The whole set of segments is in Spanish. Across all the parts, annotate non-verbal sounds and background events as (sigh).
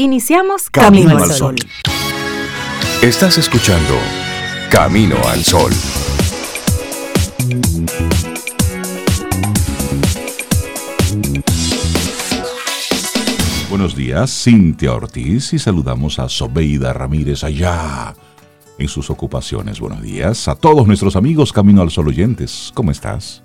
Iniciamos Camino, al Sol. Estás escuchando Camino al Sol. Buenos días, Cintia Ortiz y saludamos a Sobeida Ramírez allá en sus ocupaciones. Buenos días a todos nuestros amigos Camino al Sol oyentes. ¿Cómo estás?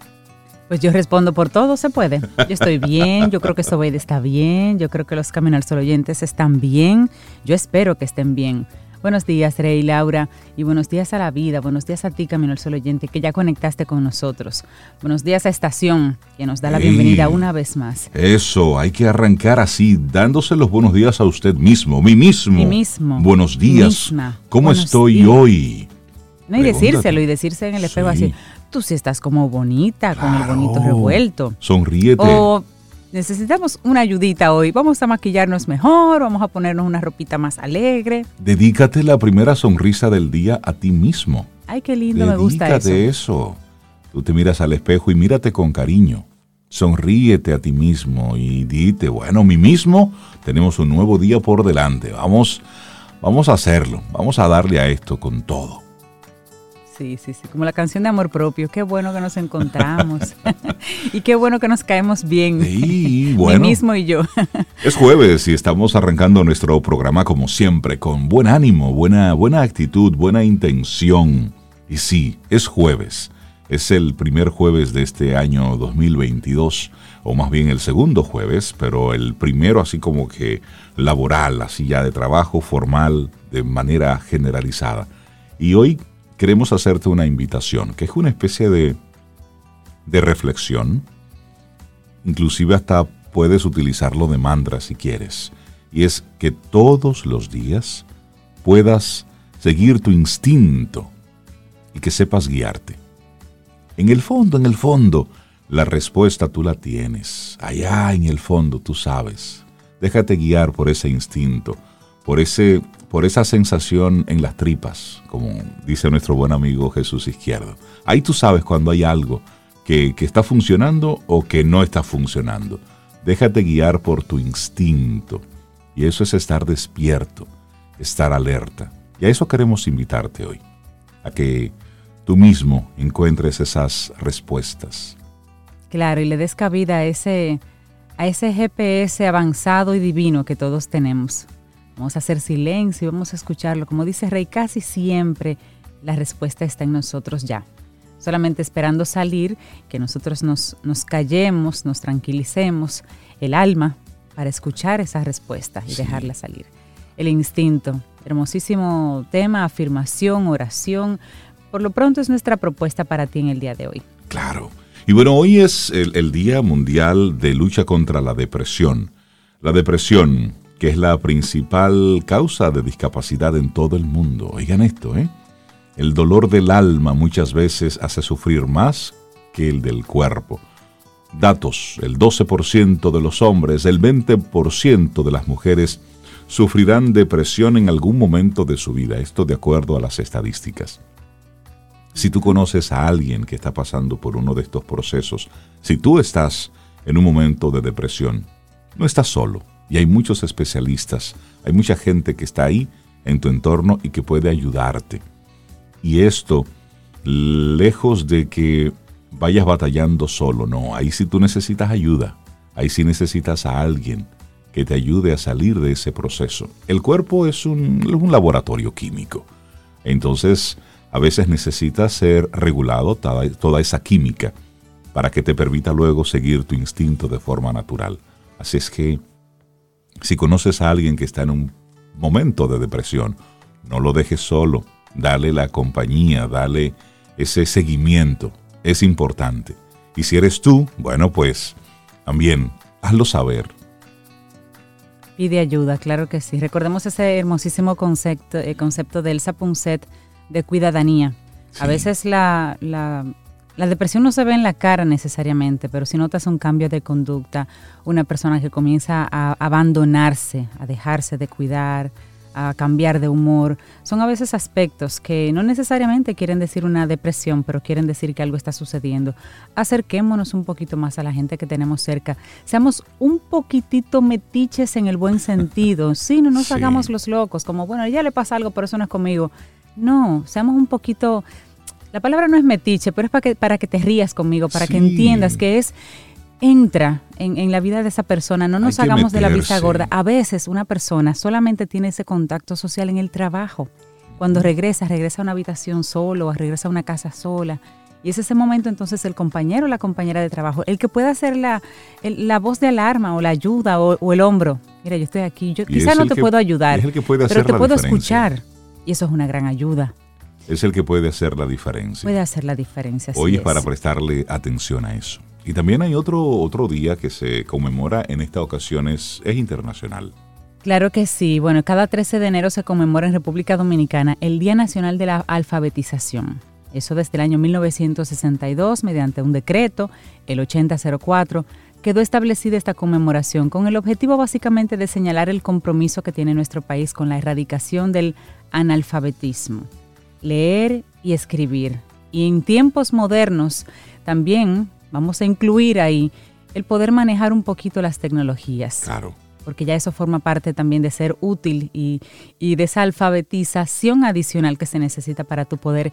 Pues yo respondo por todo, se puede. Yo estoy bien, yo creo que Sobeida está bien, yo creo que los Camino al Sol oyentes están bien, yo espero que estén bien. Buenos días, Rey Laura, y buenos días a la vida, buenos días a ti, Camino al Sol oyente, que ya conectaste con nosotros. Buenos días a Estación, que nos da la bienvenida una vez más. Eso, hay que arrancar así, dándose los buenos días a usted mismo, mí mismo. Mí mismo. Buenos días. ¿Cómo estoy hoy? No, y decírselo, y decirse en el espejo así, tú sí estás como bonita, con el bonito revuelto. Sonríete. O necesitamos una ayudita hoy. Vamos a maquillarnos mejor, vamos a ponernos una ropita más alegre. Dedícate la primera sonrisa del día a ti mismo. Ay, qué lindo, me gusta eso. Dedícate eso. Tú te miras al espejo y mírate con cariño. Sonríete a ti mismo y dite, bueno, mí mismo, tenemos un nuevo día por delante. Vamos, vamos a hacerlo. Vamos a darle a esto con todo. Sí, sí, sí, como la canción de amor propio. Qué bueno que nos encontramos. (laughs) y qué bueno que nos caemos bien. Sí, (laughs) bueno. Mí mismo y yo. (laughs) es jueves y estamos arrancando nuestro programa como siempre, con buen ánimo, buena, buena actitud, buena intención. Y sí, es jueves. Es el primer jueves de este año 2022, o más bien el segundo jueves, pero el primero así como que laboral, así ya de trabajo formal, de manera generalizada. Y hoy queremos hacerte una invitación, que es una especie de, de reflexión. Inclusive hasta puedes utilizarlo de mantra si quieres. Y es que todos los días puedas seguir tu instinto y que sepas guiarte. En el fondo, en el fondo, la respuesta tú la tienes. Allá en el fondo tú sabes. Déjate guiar por ese instinto, por ese por esa sensación en las tripas, como dice nuestro buen amigo Jesús Izquierdo. Ahí tú sabes cuando hay algo que, está funcionando o que no está funcionando. Déjate guiar por tu instinto. Y eso es estar despierto, estar alerta. Y a eso queremos invitarte hoy, a que tú mismo encuentres esas respuestas. Claro, y le des cabida a ese, a ese GPS avanzado y divino que todos tenemos. Vamos a hacer silencio y vamos a escucharlo. Como dice Rey, casi siempre la respuesta está en nosotros ya. Solamente esperando salir, que nosotros nos, nos callemos, nos tranquilicemos el alma para escuchar esa respuesta y dejarla salir. El instinto, hermosísimo tema, afirmación, oración. Por lo pronto es nuestra propuesta para ti en el día de hoy. Claro. Y bueno, hoy es el, el Día Mundial de Lucha contra la Depresión. La depresión, que es la principal causa de discapacidad en todo el mundo. Oigan esto, ¿eh? El dolor del alma muchas veces hace sufrir más que el del cuerpo. Datos, el 12% de los hombres, el 20% de las mujeres sufrirán depresión en algún momento de su vida, esto de acuerdo a las estadísticas. Si tú conoces a alguien que está pasando por uno de estos procesos, si tú estás en un momento de depresión, no estás solo y hay muchos especialistas, hay mucha gente que está ahí en tu entorno y que puede ayudarte. Y esto, lejos de que vayas batallando solo, no, ahí sí tú necesitas ayuda, ahí sí necesitas a alguien que te ayude a salir de ese proceso. El cuerpo es un, laboratorio químico, entonces a veces necesitas ser regulado toda esa química para que te permita luego seguir tu instinto de forma natural. Así es que si conoces a alguien que está en un momento de depresión, no lo dejes solo, dale la compañía, dale ese seguimiento, es importante. Y si eres tú, bueno, pues también hazlo saber. Pide ayuda, claro que sí. Recordemos ese hermosísimo concepto, el eh, concepto del Sapunset de cuidadanía. A veces la, la la depresión no se ve en la cara necesariamente, pero si notas un cambio de conducta, una persona que comienza a abandonarse, a dejarse de cuidar, a cambiar de humor. Son a veces aspectos que no necesariamente quieren decir una depresión, pero quieren decir que algo está sucediendo. Acerquémonos un poquito más a la gente que tenemos cerca. Seamos un poquitito metiches en el buen sentido. (laughs) Sí, no nos hagamos los locos, como, bueno, ya le pasa algo, pero eso no es conmigo. No, seamos un poquito... La palabra no es metiche, pero es para que, para que te rías conmigo, para que entiendas que es entra en, la vida de esa persona, no nos hagamos de la vista gorda. A veces una persona solamente tiene ese contacto social en el trabajo. Cuando regresa, regresa a una habitación solo, regresa a una casa sola. Y es ese momento entonces el compañero o la compañera de trabajo, el que pueda hacer la, la voz de alarma o la ayuda o, el hombro. Mira, yo estoy aquí, yo quizás no te puedo ayudar, pero te puedo escuchar. Y eso es una gran ayuda. Es el que puede hacer la diferencia. Puede hacer la diferencia. Hoy es para prestarle atención a eso. Y también hay otro, otro día que se conmemora en esta ocasión, es, internacional. Claro que sí. Bueno, cada 13 de enero se conmemora en República Dominicana el Día Nacional de la Alfabetización. Eso desde el año 1962, mediante un decreto, el 8004, quedó establecida esta conmemoración con el objetivo básicamente de señalar el compromiso que tiene nuestro país con la erradicación del analfabetismo, leer y escribir. Y en tiempos modernos también vamos a incluir ahí el poder manejar un poquito las tecnologías. Claro. Porque ya eso forma parte también de ser útil y, de esa alfabetización adicional que se necesita para tu poder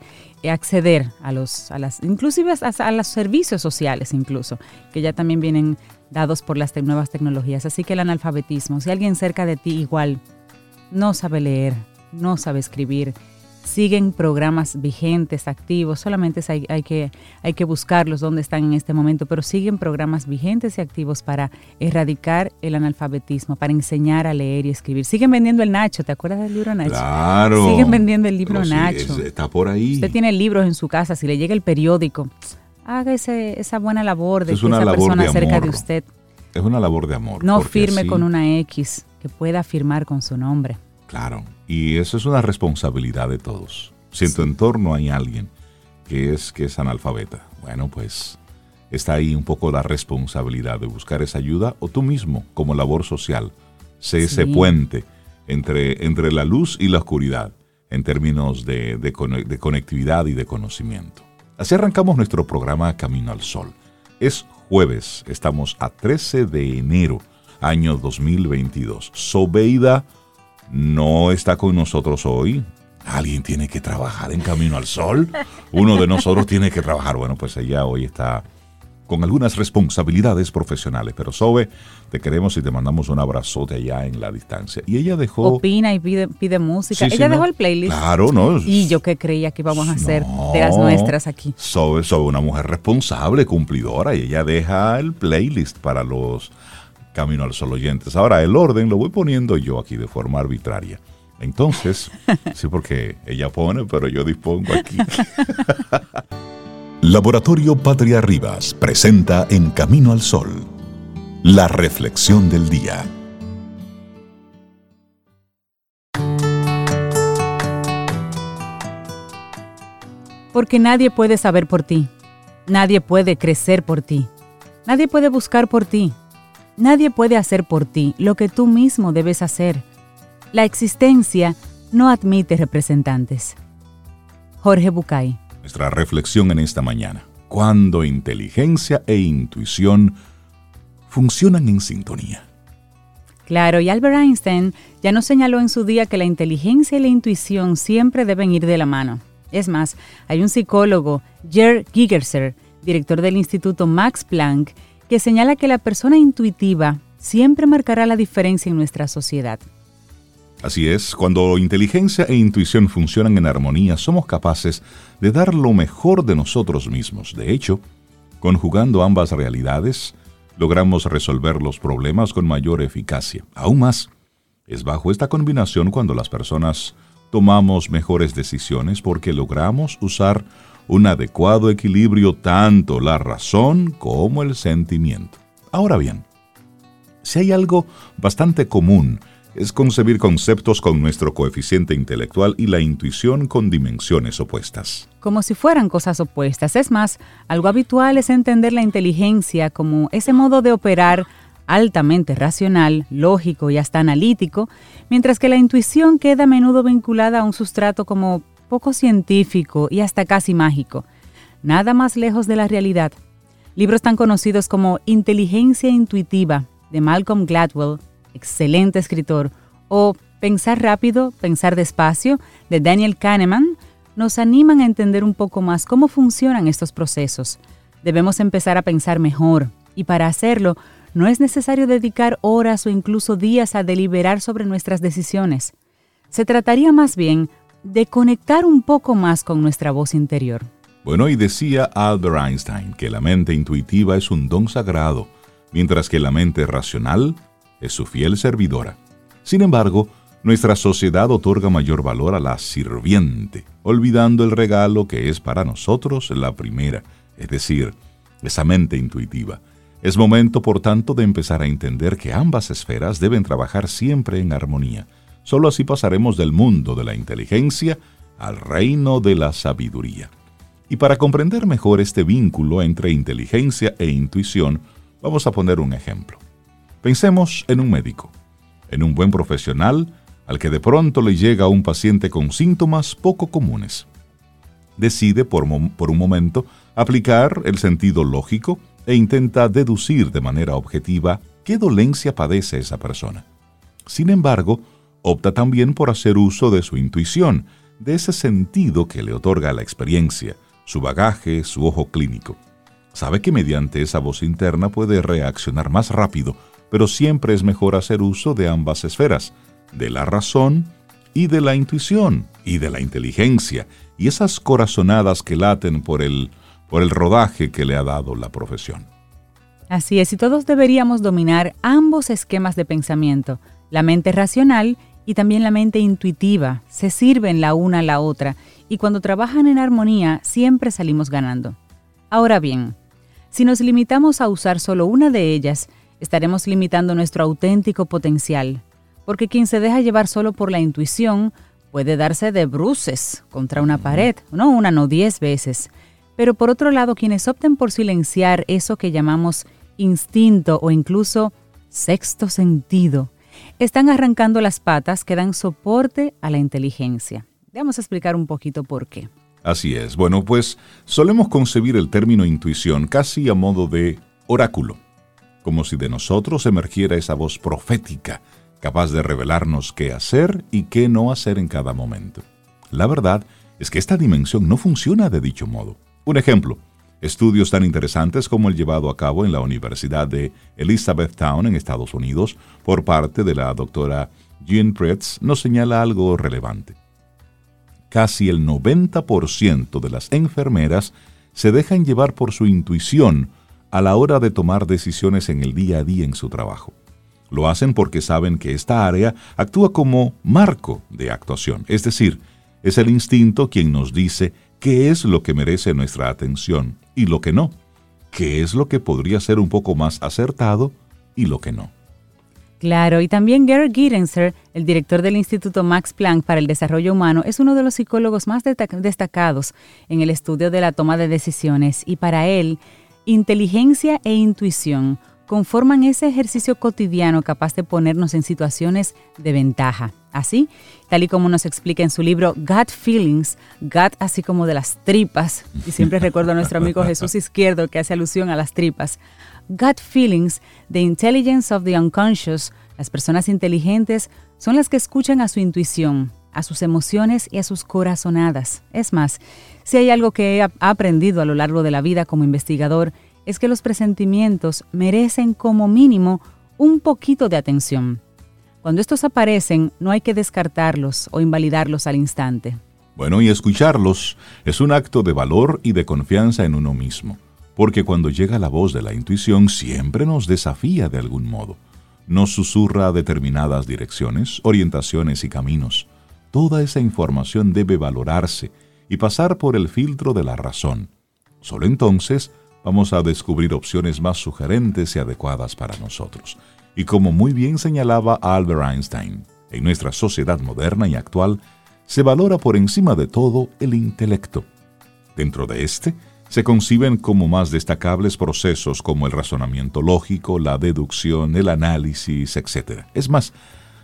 acceder a los, a las, inclusive a, los servicios sociales incluso, que ya también vienen dados por las nuevas tecnologías. Así que el analfabetismo, si alguien cerca de ti igual no sabe leer, no sabe escribir, siguen programas vigentes, activos, solamente hay, hay, que, hay que buscarlos donde están en este momento, pero siguen programas vigentes y activos para erradicar el analfabetismo, para enseñar a leer y escribir. Siguen vendiendo el Nacho, ¿te acuerdas del libro Nacho? Claro. Siguen vendiendo el libro Nacho. está por ahí. Usted tiene libros en su casa, si le llega el periódico, haga ese, esa buena labor de que esa persona cerca de usted. Es una labor de amor. No firme con una X, que pueda firmar con su nombre. Claro, y eso es una responsabilidad de todos. Si en tu entorno hay alguien que es, que es analfabeta, bueno, pues está ahí un poco la responsabilidad de buscar esa ayuda o tú mismo, como labor social, sé ese puente entre, entre la luz y la oscuridad en términos de, de, de conectividad y de conocimiento. Así arrancamos nuestro programa Camino al Sol. Es jueves, estamos a 13 de enero, año 2022. Sobeida no está con nosotros hoy. Alguien tiene que trabajar en Camino al Sol. Uno de nosotros tiene que trabajar. Bueno, pues ella hoy está con algunas responsabilidades profesionales. Pero Sobe, te queremos y te mandamos un abrazote allá en la distancia. Y ella dejó... Opina y pide, pide música. ella dejó el playlist. Claro, ¿no? Y yo que creía que íbamos a hacer de las nuestras aquí. Sobe, Sobe, una mujer responsable, cumplidora, y ella deja el playlist para los Camino al Sol oyentes. Ahora, el orden lo voy poniendo yo aquí de forma arbitraria. Entonces, (laughs) sí, porque ella pone, pero yo dispongo aquí. (laughs) Laboratorio Patria Rivas presenta En Camino al Sol, la reflexión del día. Porque nadie puede saber por ti, nadie puede crecer por ti, nadie puede buscar por ti Nadie puede hacer por ti lo que tú mismo debes hacer. La existencia no admite representantes. Jorge Bucay. Nuestra reflexión en esta mañana. Cuando inteligencia e intuición funcionan en sintonía. Claro, y Albert Einstein ya nos señaló en su día que la inteligencia y la intuición siempre deben ir de la mano. Es más, hay un psicólogo, Gerd Gigerser, director del Instituto Max Planck, que señala que la persona intuitiva siempre marcará la diferencia en nuestra sociedad. Así es, cuando inteligencia e intuición funcionan en armonía, somos capaces de dar lo mejor de nosotros mismos. De hecho, conjugando ambas realidades, logramos resolver los problemas con mayor eficacia. Aún más, es bajo esta combinación cuando las personas tomamos mejores decisiones porque logramos usar un adecuado equilibrio tanto la razón como el sentimiento. Ahora bien, si hay algo bastante común, es concebir conceptos con nuestro coeficiente intelectual y la intuición con dimensiones opuestas. Como si fueran cosas opuestas. Es más, algo habitual es entender la inteligencia como ese modo de operar altamente racional, lógico y hasta analítico, mientras que la intuición queda a menudo vinculada a un sustrato como poco científico y hasta casi mágico, nada más lejos de la realidad. Libros tan conocidos como Inteligencia Intuitiva de Malcolm Gladwell, excelente escritor, o Pensar rápido, pensar despacio de Daniel Kahneman nos animan a entender un poco más cómo funcionan estos procesos. Debemos empezar a pensar mejor y para hacerlo no es necesario dedicar horas o incluso días a deliberar sobre nuestras decisiones. Se trataría más bien de conectar un poco más con nuestra voz interior. Bueno, y decía Albert Einstein que la mente intuitiva es un don sagrado, mientras que la mente racional es su fiel servidora. Sin embargo, nuestra sociedad otorga mayor valor a la sirviente, olvidando el regalo que es para nosotros la primera, es decir, esa mente intuitiva. Es momento, por tanto, de empezar a entender que ambas esferas deben trabajar siempre en armonía. Solo así pasaremos del mundo de la inteligencia al reino de la sabiduría. Y para comprender mejor este vínculo entre inteligencia e intuición, vamos a poner un ejemplo. Pensemos en un médico, en un buen profesional al que de pronto le llega un paciente con síntomas poco comunes. Decide por, por un momento aplicar el sentido lógico e intenta deducir de manera objetiva qué dolencia padece esa persona. Sin embargo, opta también por hacer uso de su intuición, de ese sentido que le otorga la experiencia, su bagaje, su ojo clínico. Sabe que mediante esa voz interna puede reaccionar más rápido, pero siempre es mejor hacer uso de ambas esferas, de la razón y de la intuición y de la inteligencia, y esas corazonadas que laten por el por el rodaje que le ha dado la profesión. Así es, y todos deberíamos dominar ambos esquemas de pensamiento, la mente racional y también la mente intuitiva. Se sirven la una a la otra y cuando trabajan en armonía siempre salimos ganando. Ahora bien, si nos limitamos a usar solo una de ellas, estaremos limitando nuestro auténtico potencial, porque quien se deja llevar solo por la intuición puede darse de bruces contra una pared, no una, no diez veces. Pero por otro lado, quienes opten por silenciar eso que llamamos instinto o incluso sexto sentido, están arrancando las patas que dan soporte a la inteligencia. Vamos a explicar un poquito por qué. Así es. Bueno, pues solemos concebir el término intuición casi a modo de oráculo, como si de nosotros emergiera esa voz profética, capaz de revelarnos qué hacer y qué no hacer en cada momento. La verdad es que esta dimensión no funciona de dicho modo. Un ejemplo, estudios tan interesantes como el llevado a cabo en la Universidad de Elizabethtown en Estados Unidos por parte de la doctora Jean Pretz nos señala algo relevante. Casi el 90% de las enfermeras se dejan llevar por su intuición a la hora de tomar decisiones en el día a día en su trabajo. Lo hacen porque saben que esta área actúa como marco de actuación, es decir, es el instinto quien nos dice qué es lo que merece nuestra atención y lo que no, qué es lo que podría ser un poco más acertado y lo que no. Claro, y también Gary Gidenser, el director del Instituto Max Planck para el Desarrollo Humano, es uno de los psicólogos más destacados en el estudio de la toma de decisiones y para él, inteligencia e intuición conforman ese ejercicio cotidiano capaz de ponernos en situaciones de ventaja. Así, tal y como nos explica en su libro Gut Feelings, gut así como de las tripas, y siempre (laughs) recuerdo a nuestro amigo Jesús Izquierdo que hace alusión a las tripas. Gut Feelings, The Intelligence of the Unconscious, las personas inteligentes son las que escuchan a su intuición, a sus emociones y a sus corazonadas. Es más, si hay algo que he aprendido a lo largo de la vida como investigador, es que los presentimientos merecen como mínimo un poquito de atención. Cuando estos aparecen, no hay que descartarlos o invalidarlos al instante. Bueno, y escucharlos es un acto de valor y de confianza en uno mismo, porque cuando llega la voz de la intuición siempre nos desafía de algún modo. Nos susurra determinadas direcciones, orientaciones y caminos. Toda esa información debe valorarse y pasar por el filtro de la razón. Solo entonces vamos a descubrir opciones más sugerentes y adecuadas para nosotros. Y como muy bien señalaba Albert Einstein, en nuestra sociedad moderna y actual se valora por encima de todo el intelecto. Dentro de este se conciben como más destacables procesos como el razonamiento lógico, la deducción, el análisis, etc. Es más,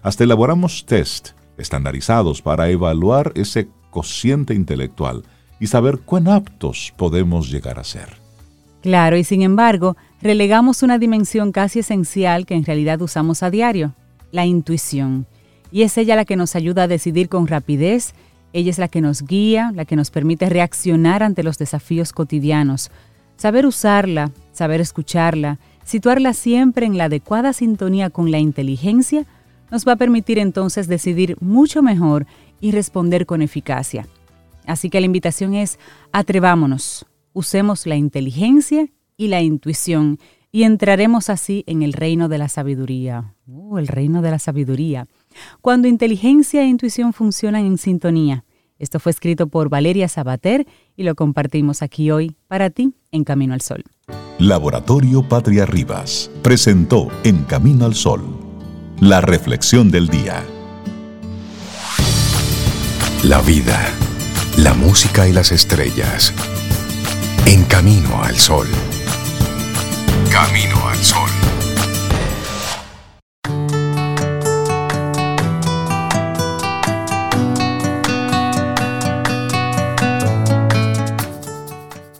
hasta elaboramos test estandarizados para evaluar ese cociente intelectual y saber cuán aptos podemos llegar a ser. Claro, y sin embargo, relegamos una dimensión casi esencial que en realidad usamos a diario, la intuición. Y es ella la que nos ayuda a decidir con rapidez, ella es la que nos guía, la que nos permite reaccionar ante los desafíos cotidianos. Saber usarla, saber escucharla, situarla siempre en la adecuada sintonía con la inteligencia, nos va a permitir entonces decidir mucho mejor y responder con eficacia. Así que la invitación es, atrevámonos, usemos la inteligencia y la intuición y entraremos así en el reino de la sabiduría. Uh, el reino de la sabiduría. Cuando inteligencia e intuición funcionan en sintonía. Esto fue escrito por Valeria Sabater y lo compartimos aquí hoy para ti en Camino al Sol. Laboratorio Patria Rivas presentó En Camino al Sol la reflexión del día. La vida, la música y las estrellas. En Camino al Sol. Camino al Sol.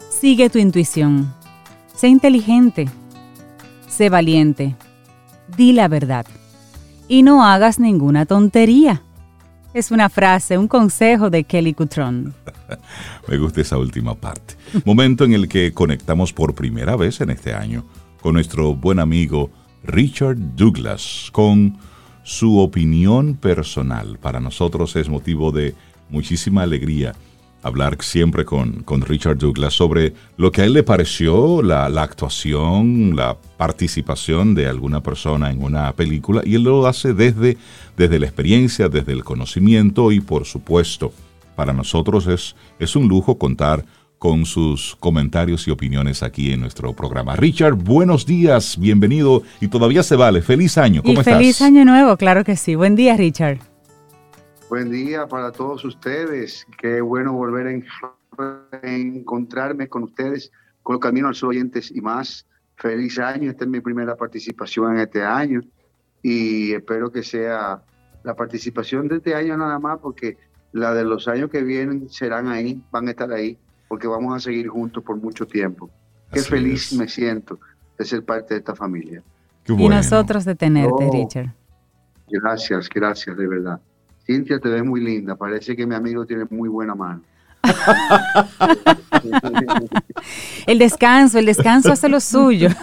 Sigue tu intuición. Sé inteligente. Sé valiente. Di la verdad. Y no hagas ninguna tontería. Es una frase, un consejo de Kelly Cutron. (laughs) Me gusta esa última parte. Momento en el que conectamos por primera vez en este año con nuestro buen amigo Richard Douglas, con su opinión personal. Para nosotros es motivo de muchísima alegría hablar siempre con, con, Richard Douglas sobre lo que a él le pareció la, actuación, la participación de alguna persona en una película, y él lo hace desde, desde la experiencia, desde el conocimiento, y por supuesto, para nosotros es, es un lujo contar con sus comentarios y opiniones aquí en nuestro programa. Richard, buenos días, bienvenido, y todavía se vale. Feliz año, ¿cómo y Feliz año nuevo, claro que sí. Buen día, Richard. Buen día para todos ustedes. Qué bueno volver a encontrarme con ustedes, con el Camino al Sol Oyentes y más. Feliz año. Esta es mi primera participación en este año y espero que sea la participación de este año nada más porque la de los años que vienen serán ahí, van a estar ahí, porque vamos a seguir juntos por mucho tiempo. Qué feliz me siento de ser parte de esta familia. Y nosotros de tenerte, Richard. Gracias, gracias, de verdad. Cintia, te ves muy linda. Parece que mi amigo tiene muy buena mano. (laughs) el descanso, el descanso hace lo suyo. (laughs)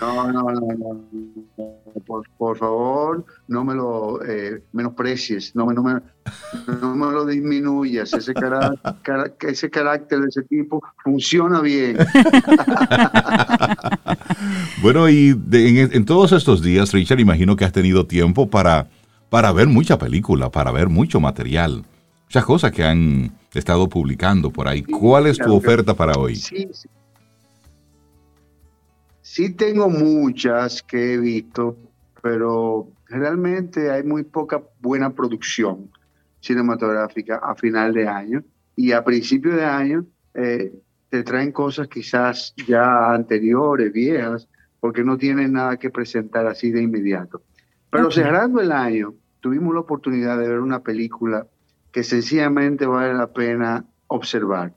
no, no, no, no. Por, favor, no me lo eh, menosprecies, no me, no, me, no me lo disminuyas. Ese, ese carácter de ese tipo funciona bien. (laughs) bueno, y en todos estos días, Richard, imagino que has tenido tiempo para para ver mucha película, para ver mucho material, muchas cosas que han estado publicando por ahí. ¿Cuál es tu oferta para hoy? Sí, sí. Tengo muchas que he visto, pero realmente hay muy poca buena producción cinematográfica a final de año y a principio de año eh, te traen cosas quizás ya anteriores, viejas, porque no tienen nada que presentar así de inmediato. Pero cerrando el año, tuvimos la oportunidad de ver una película que sencillamente vale la pena observar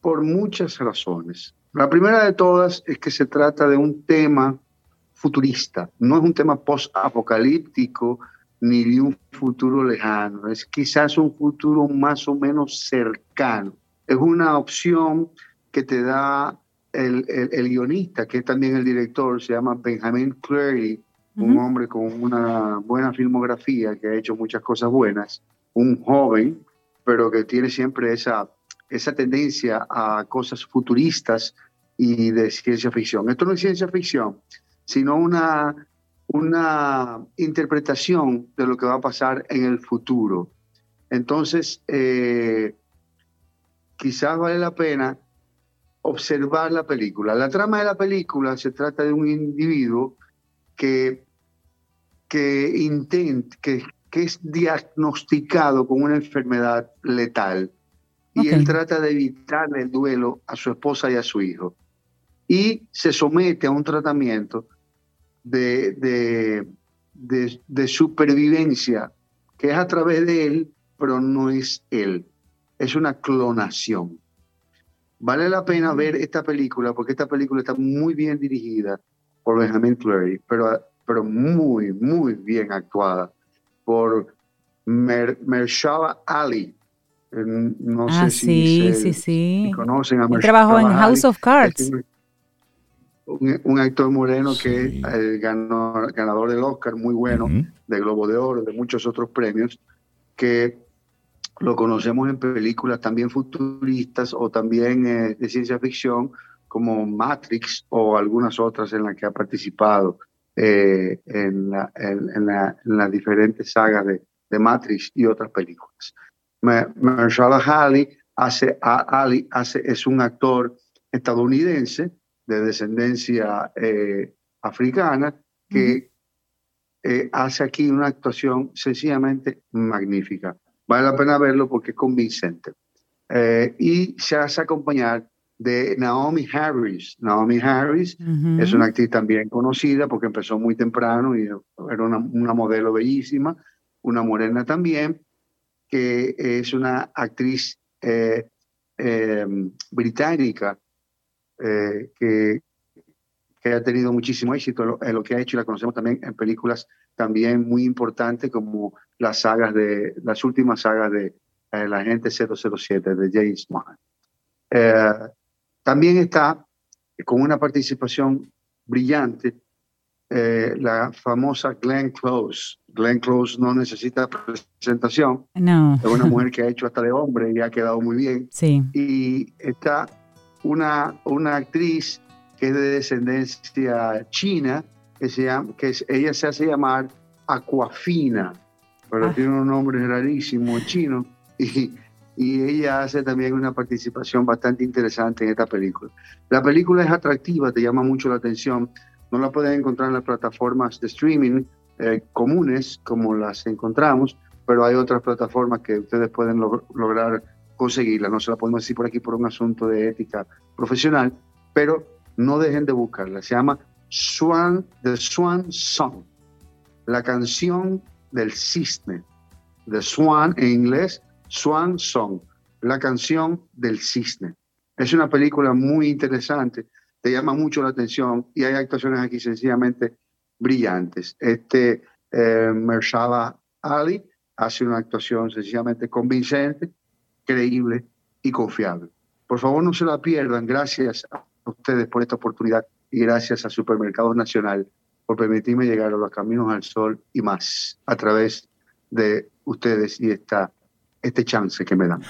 por muchas razones. La primera de todas es que se trata de un tema futurista, no es un tema post-apocalíptico ni de un futuro lejano, es quizás un futuro más o menos cercano. Es una opción que te da el, el guionista, que es también el director, se llama Benjamin Cleary, un hombre con una buena filmografía, que ha hecho muchas cosas buenas, un joven, pero que tiene siempre esa, esa tendencia a cosas futuristas y de ciencia ficción. Esto no es ciencia ficción, sino una, una interpretación de lo que va a pasar en el futuro. Entonces, eh, quizás vale la pena observar la película. La trama de la película se trata de un individuo que que, que, que es diagnosticado con una enfermedad letal y él trata de evitar el duelo a su esposa y a su hijo. Y se somete a un tratamiento de, de, de, supervivencia que es a través de él, pero no es él. Es una clonación. Vale la pena ver esta película porque esta película está muy bien dirigida por Benjamin Clary, pero, pero muy, muy bien actuada por Mer Ali. No ah, sé sí, si, sí, sí. conocen a Trabajó en House of Cards. Un, actor moreno que es ganador del Oscar, muy bueno, de Globo de Oro, de muchos otros premios, que lo conocemos en películas también futuristas o también eh, de ciencia ficción, como Matrix o algunas otras en las que ha participado eh, en, en, las diferentes sagas de, de Matrix y otras películas. Mahershala Ali hace, Ali hace, es un actor estadounidense de descendencia eh, africana que eh, hace aquí una actuación sencillamente magnífica. Vale la pena verlo porque es convincente. Eh, y se hace acompañar de Naomi Harris. Naomi Harris es una actriz también conocida porque empezó muy temprano y era una, una modelo bellísima una morena también, que es una actriz eh, británica eh, que, que, ha tenido muchísimo éxito en lo, que ha hecho y la conocemos también en películas también muy importantes como las sagas de las últimas sagas de eh, la gente 007 de James Bond. también está con una participación brillante la famosa Glenn Close, Glenn Close no necesita presentación. No. Es una (laughs) mujer que ha hecho hasta de hombre y ha quedado muy bien. Sí. Y está una, una actriz que es de descendencia china, que, se llama, que ella se hace llamar Aquafina, pero ah. tiene un nombre rarísimo chino. (laughs) Y, y ella hace también una participación bastante interesante en esta película. La película es atractiva, te llama mucho la atención. No la pueden encontrar en las plataformas de streaming, eh, comunes como las encontramos, pero hay otras plataformas que ustedes pueden lograr conseguirla. No se la podemos decir por aquí por un asunto de ética profesional, pero no dejen de buscarla. Se llama Swan, The Swan Song, la canción del cisne. The Swan en inglés, Swan Song, la canción del cisne. Es una película muy interesante, te llama mucho la atención y hay actuaciones aquí sencillamente brillantes. Este eh, Ali hace una actuación sencillamente convincente, creíble y confiable. Por favor, no se la pierdan. Gracias a ustedes por esta oportunidad y gracias a Supermercados Nacional por permitirme llegar a los caminos al sol y más a través de ustedes y esta este chance que me dan.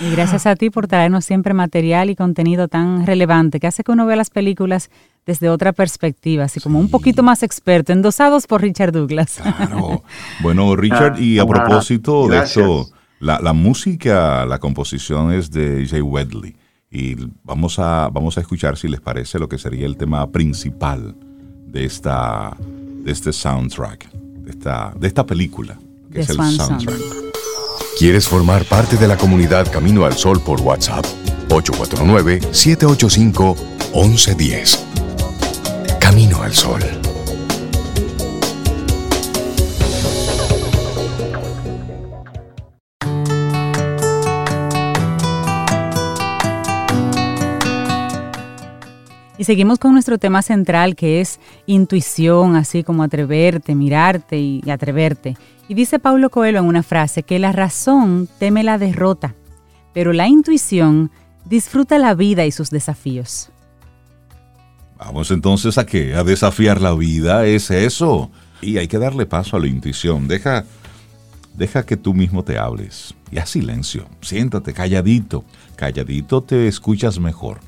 Y gracias a ti por traernos siempre material y contenido tan relevante que hace que uno vea las películas desde otra perspectiva, así como un poquito más experto, endosados por Richard Douglas. Claro. Bueno, Richard, y a ah, propósito de eso, la, música, la composición es de Jay Wedley. Y vamos a, vamos a escuchar, si les parece, lo que sería el tema principal de, esta, de este soundtrack, de esta, de esta película, que es el soundtrack. ¿Quieres formar parte de la comunidad Camino al Sol por WhatsApp? 849-785-1110. Camino al Sol. Seguimos con nuestro tema central que es intuición, así como atreverte, mirarte y atreverte. Y dice Paulo Coelho en una frase que la razón teme la derrota, pero la intuición disfruta la vida y sus desafíos. Vamos entonces a qué? A desafiar la vida, es eso. Y hay que darle paso a la intuición. Deja, deja que tú mismo te hables. Y a silencio. Siéntate calladito. Calladito te escuchas mejor.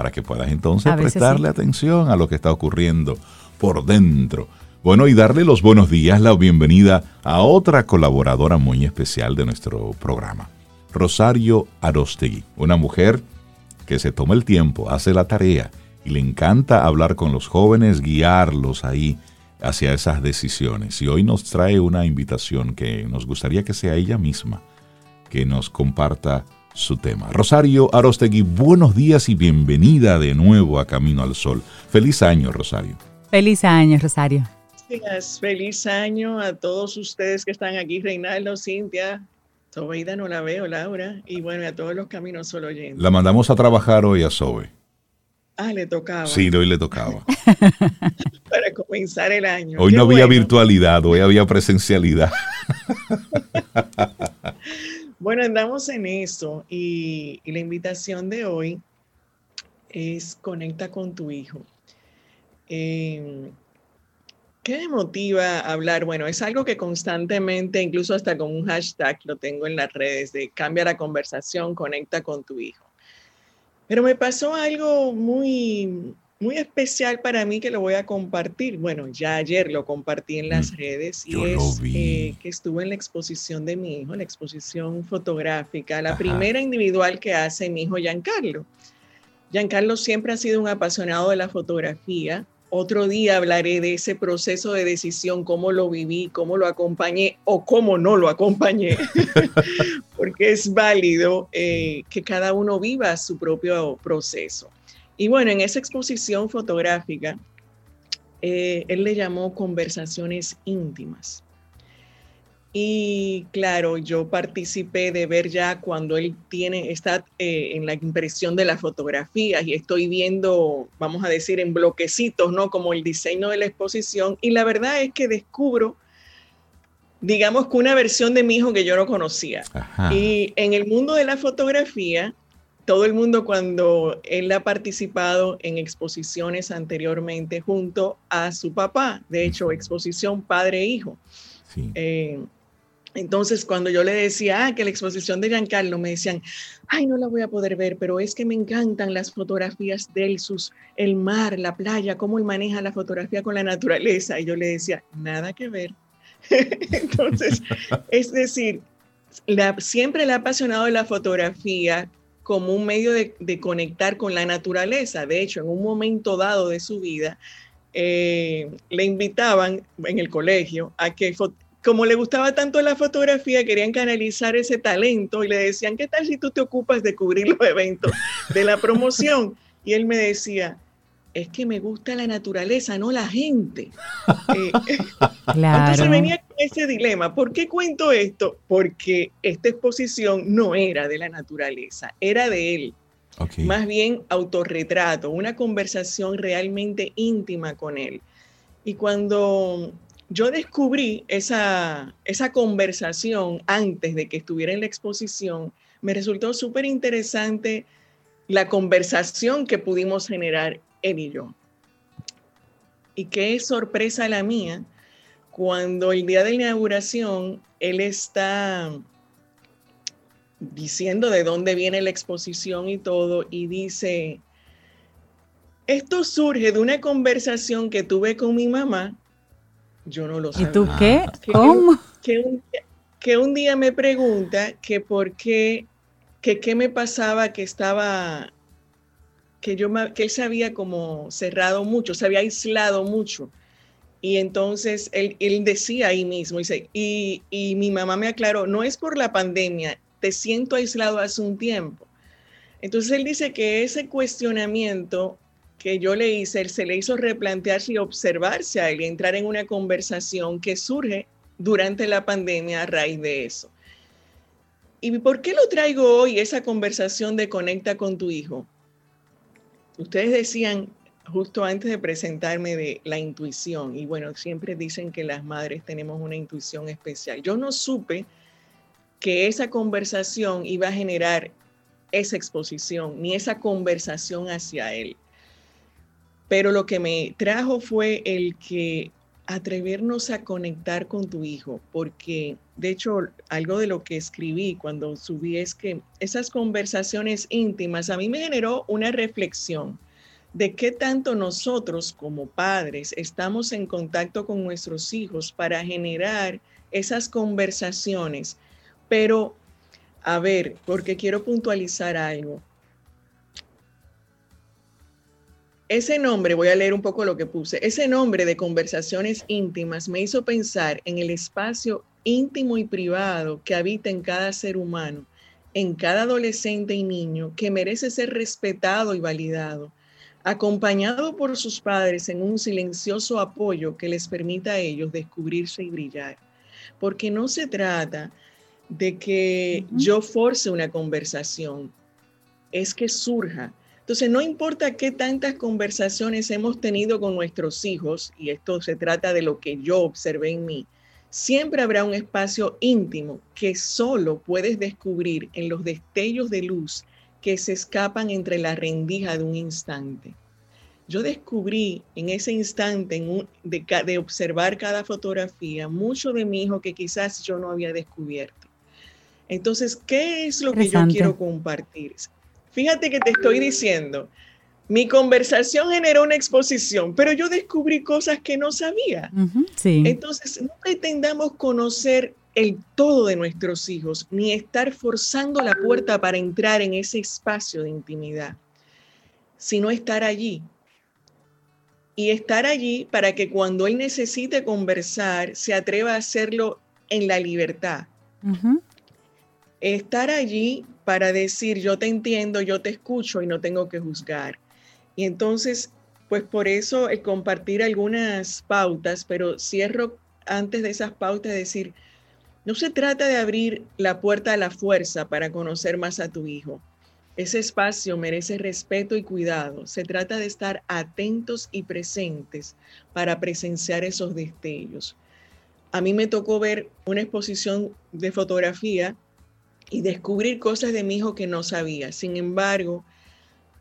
Para que puedas entonces prestarle atención a lo que está ocurriendo por dentro bueno, y darle los buenos días, la bienvenida a otra colaboradora muy especial de nuestro programa, Rosario Arostegui, una mujer que se toma el tiempo, hace la tarea y le encanta hablar con los jóvenes, guiarlos ahí hacia esas decisiones. Y hoy nos trae una invitación que nos gustaría que sea ella misma que nos comparta su tema. Rosario Arostegui, buenos días y bienvenida de nuevo a Camino al Sol. Feliz año, Rosario. Feliz año, Rosario. Feliz año a todos ustedes que están aquí, Reinaldo, Cintia, Sobeida no la veo, Laura, y bueno, a todos los caminos solo oyendo. La mandamos a trabajar hoy a Sobe. Ah, le tocaba. Sí, hoy le tocaba. (laughs) Para comenzar el año. Hoy no había virtualidad, hoy había presencialidad. (laughs) bueno, andamos en eso y, la invitación de hoy es conecta con tu hijo. Em, ¿Qué me motiva hablar? Bueno, es algo que constantemente, incluso hasta con un hashtag, lo tengo en las redes de cambia la conversación, conecta con tu hijo. Pero me pasó algo muy, muy especial para mí que lo voy a compartir. Bueno, ya ayer lo compartí en las mm, redes y es eh, que estuve en la exposición de mi hijo, la exposición fotográfica, la primera individual que hace mi hijo Giancarlo. Giancarlo siempre ha sido un apasionado de la fotografía otro día hablaré de ese proceso de decisión, cómo lo viví, cómo lo acompañé o cómo no lo acompañé, (laughs) (laughs) porque es válido eh, que cada uno viva su propio proceso. Y bueno, en esa exposición fotográfica, eh, él le llamó conversaciones íntimas. Y claro, yo participé de ver ya cuando él tiene, está eh, en la impresión de las fotografías y estoy viendo, vamos a decir, en bloquecitos, ¿no? Como el diseño de la exposición. Y la verdad es que descubro, digamos que una versión de mi hijo que yo no conocía. Y en el mundo de la fotografía, todo el mundo cuando él ha participado en exposiciones anteriormente junto a su papá, de hecho, exposición padre-hijo. Sí. Eh, entonces, cuando yo le decía ah, que la exposición de Giancarlo, me decían, ay, no la voy a poder ver, pero es que me encantan las fotografías de él, sus, el mar, la playa, cómo él maneja la fotografía con la naturaleza. Y yo le decía, nada que ver. (laughs) Entonces, (laughs) es decir, siempre le ha apasionado la fotografía como un medio de, conectar con la naturaleza. De hecho, en un momento dado de su vida, eh, le invitaban en el colegio a que como le gustaba tanto la fotografía, querían canalizar ese talento y le decían, ¿qué tal si tú te ocupas de cubrir los eventos de la promoción? Y él me decía, es que me gusta la naturaleza, no la gente. (laughs) Eh, (laughs) entonces venía con ese dilema. ¿Por qué cuento esto? Porque esta exposición no era de la naturaleza, era de él. Más bien autorretrato, una conversación realmente íntima con él. Y cuando yo descubrí esa, esa conversación antes de que estuviera en la exposición. Me resultó súper interesante la conversación que pudimos generar él y yo. Y qué sorpresa la mía cuando el día de la inauguración él está diciendo de dónde viene la exposición y todo, y dice, esto surge de una conversación que tuve con mi mamá yo no lo sé. ¿Y tú qué? ¿Cómo? Que, un, día me pregunta que por qué, que qué me pasaba que estaba, que, yo, que él se había como cerrado mucho, se había aislado mucho. Y entonces él, él decía ahí mismo, dice, y, y mi mamá me aclaró, no es por la pandemia, te siento aislado hace un tiempo. Entonces él dice que ese cuestionamiento que yo le hice, se le hizo replantearse y observarse a él y entrar en una conversación que surge durante la pandemia a raíz de eso. ¿Y por qué lo traigo hoy, esa conversación de conecta con tu hijo? Ustedes decían justo antes de presentarme de la intuición, y bueno, siempre dicen que las madres tenemos una intuición especial. Yo no supe que esa conversación iba a generar esa exposición, ni esa conversación hacia él. Pero lo que me trajo fue el que atrevernos a conectar con tu hijo, porque de hecho algo de lo que escribí cuando subí es que esas conversaciones íntimas a mí me generó una reflexión de qué tanto nosotros como padres estamos en contacto con nuestros hijos para generar esas conversaciones. Pero, a ver, porque quiero puntualizar algo. Ese nombre, voy a leer un poco lo que puse, ese nombre de conversaciones íntimas me hizo pensar en el espacio íntimo y privado que habita en cada ser humano, en cada adolescente y niño, que merece ser respetado y validado, acompañado por sus padres en un silencioso apoyo que les permita a ellos descubrirse y brillar. Porque no se trata de que yo force una conversación, es que surja. Entonces, no importa qué tantas conversaciones hemos tenido con nuestros hijos, y esto se trata de lo que yo observé en mí, siempre habrá un espacio íntimo que solo puedes descubrir en los destellos de luz que se escapan entre la rendija de un instante. Yo descubrí en ese instante de, de observar cada fotografía mucho de mi hijo que quizás yo no había descubierto. Entonces, ¿qué es lo que yo quiero compartir? Fíjate que te estoy diciendo, mi conversación generó una exposición, pero yo descubrí cosas que no sabía. Entonces, no pretendamos conocer el todo de nuestros hijos, ni estar forzando la puerta para entrar en ese espacio de intimidad, sino estar allí. Y estar allí para que cuando él necesite conversar, se atreva a hacerlo en la libertad estar allí para decir yo te entiendo, yo te escucho y no tengo que juzgar. Y entonces, pues por eso el compartir algunas pautas, pero cierro antes de esas pautas decir, no se trata de abrir la puerta a la fuerza para conocer más a tu hijo. Ese espacio merece respeto y cuidado. Se trata de estar atentos y presentes para presenciar esos destellos. A mí me tocó ver una exposición de fotografía y descubrir cosas de mi hijo que no sabía. Sin embargo,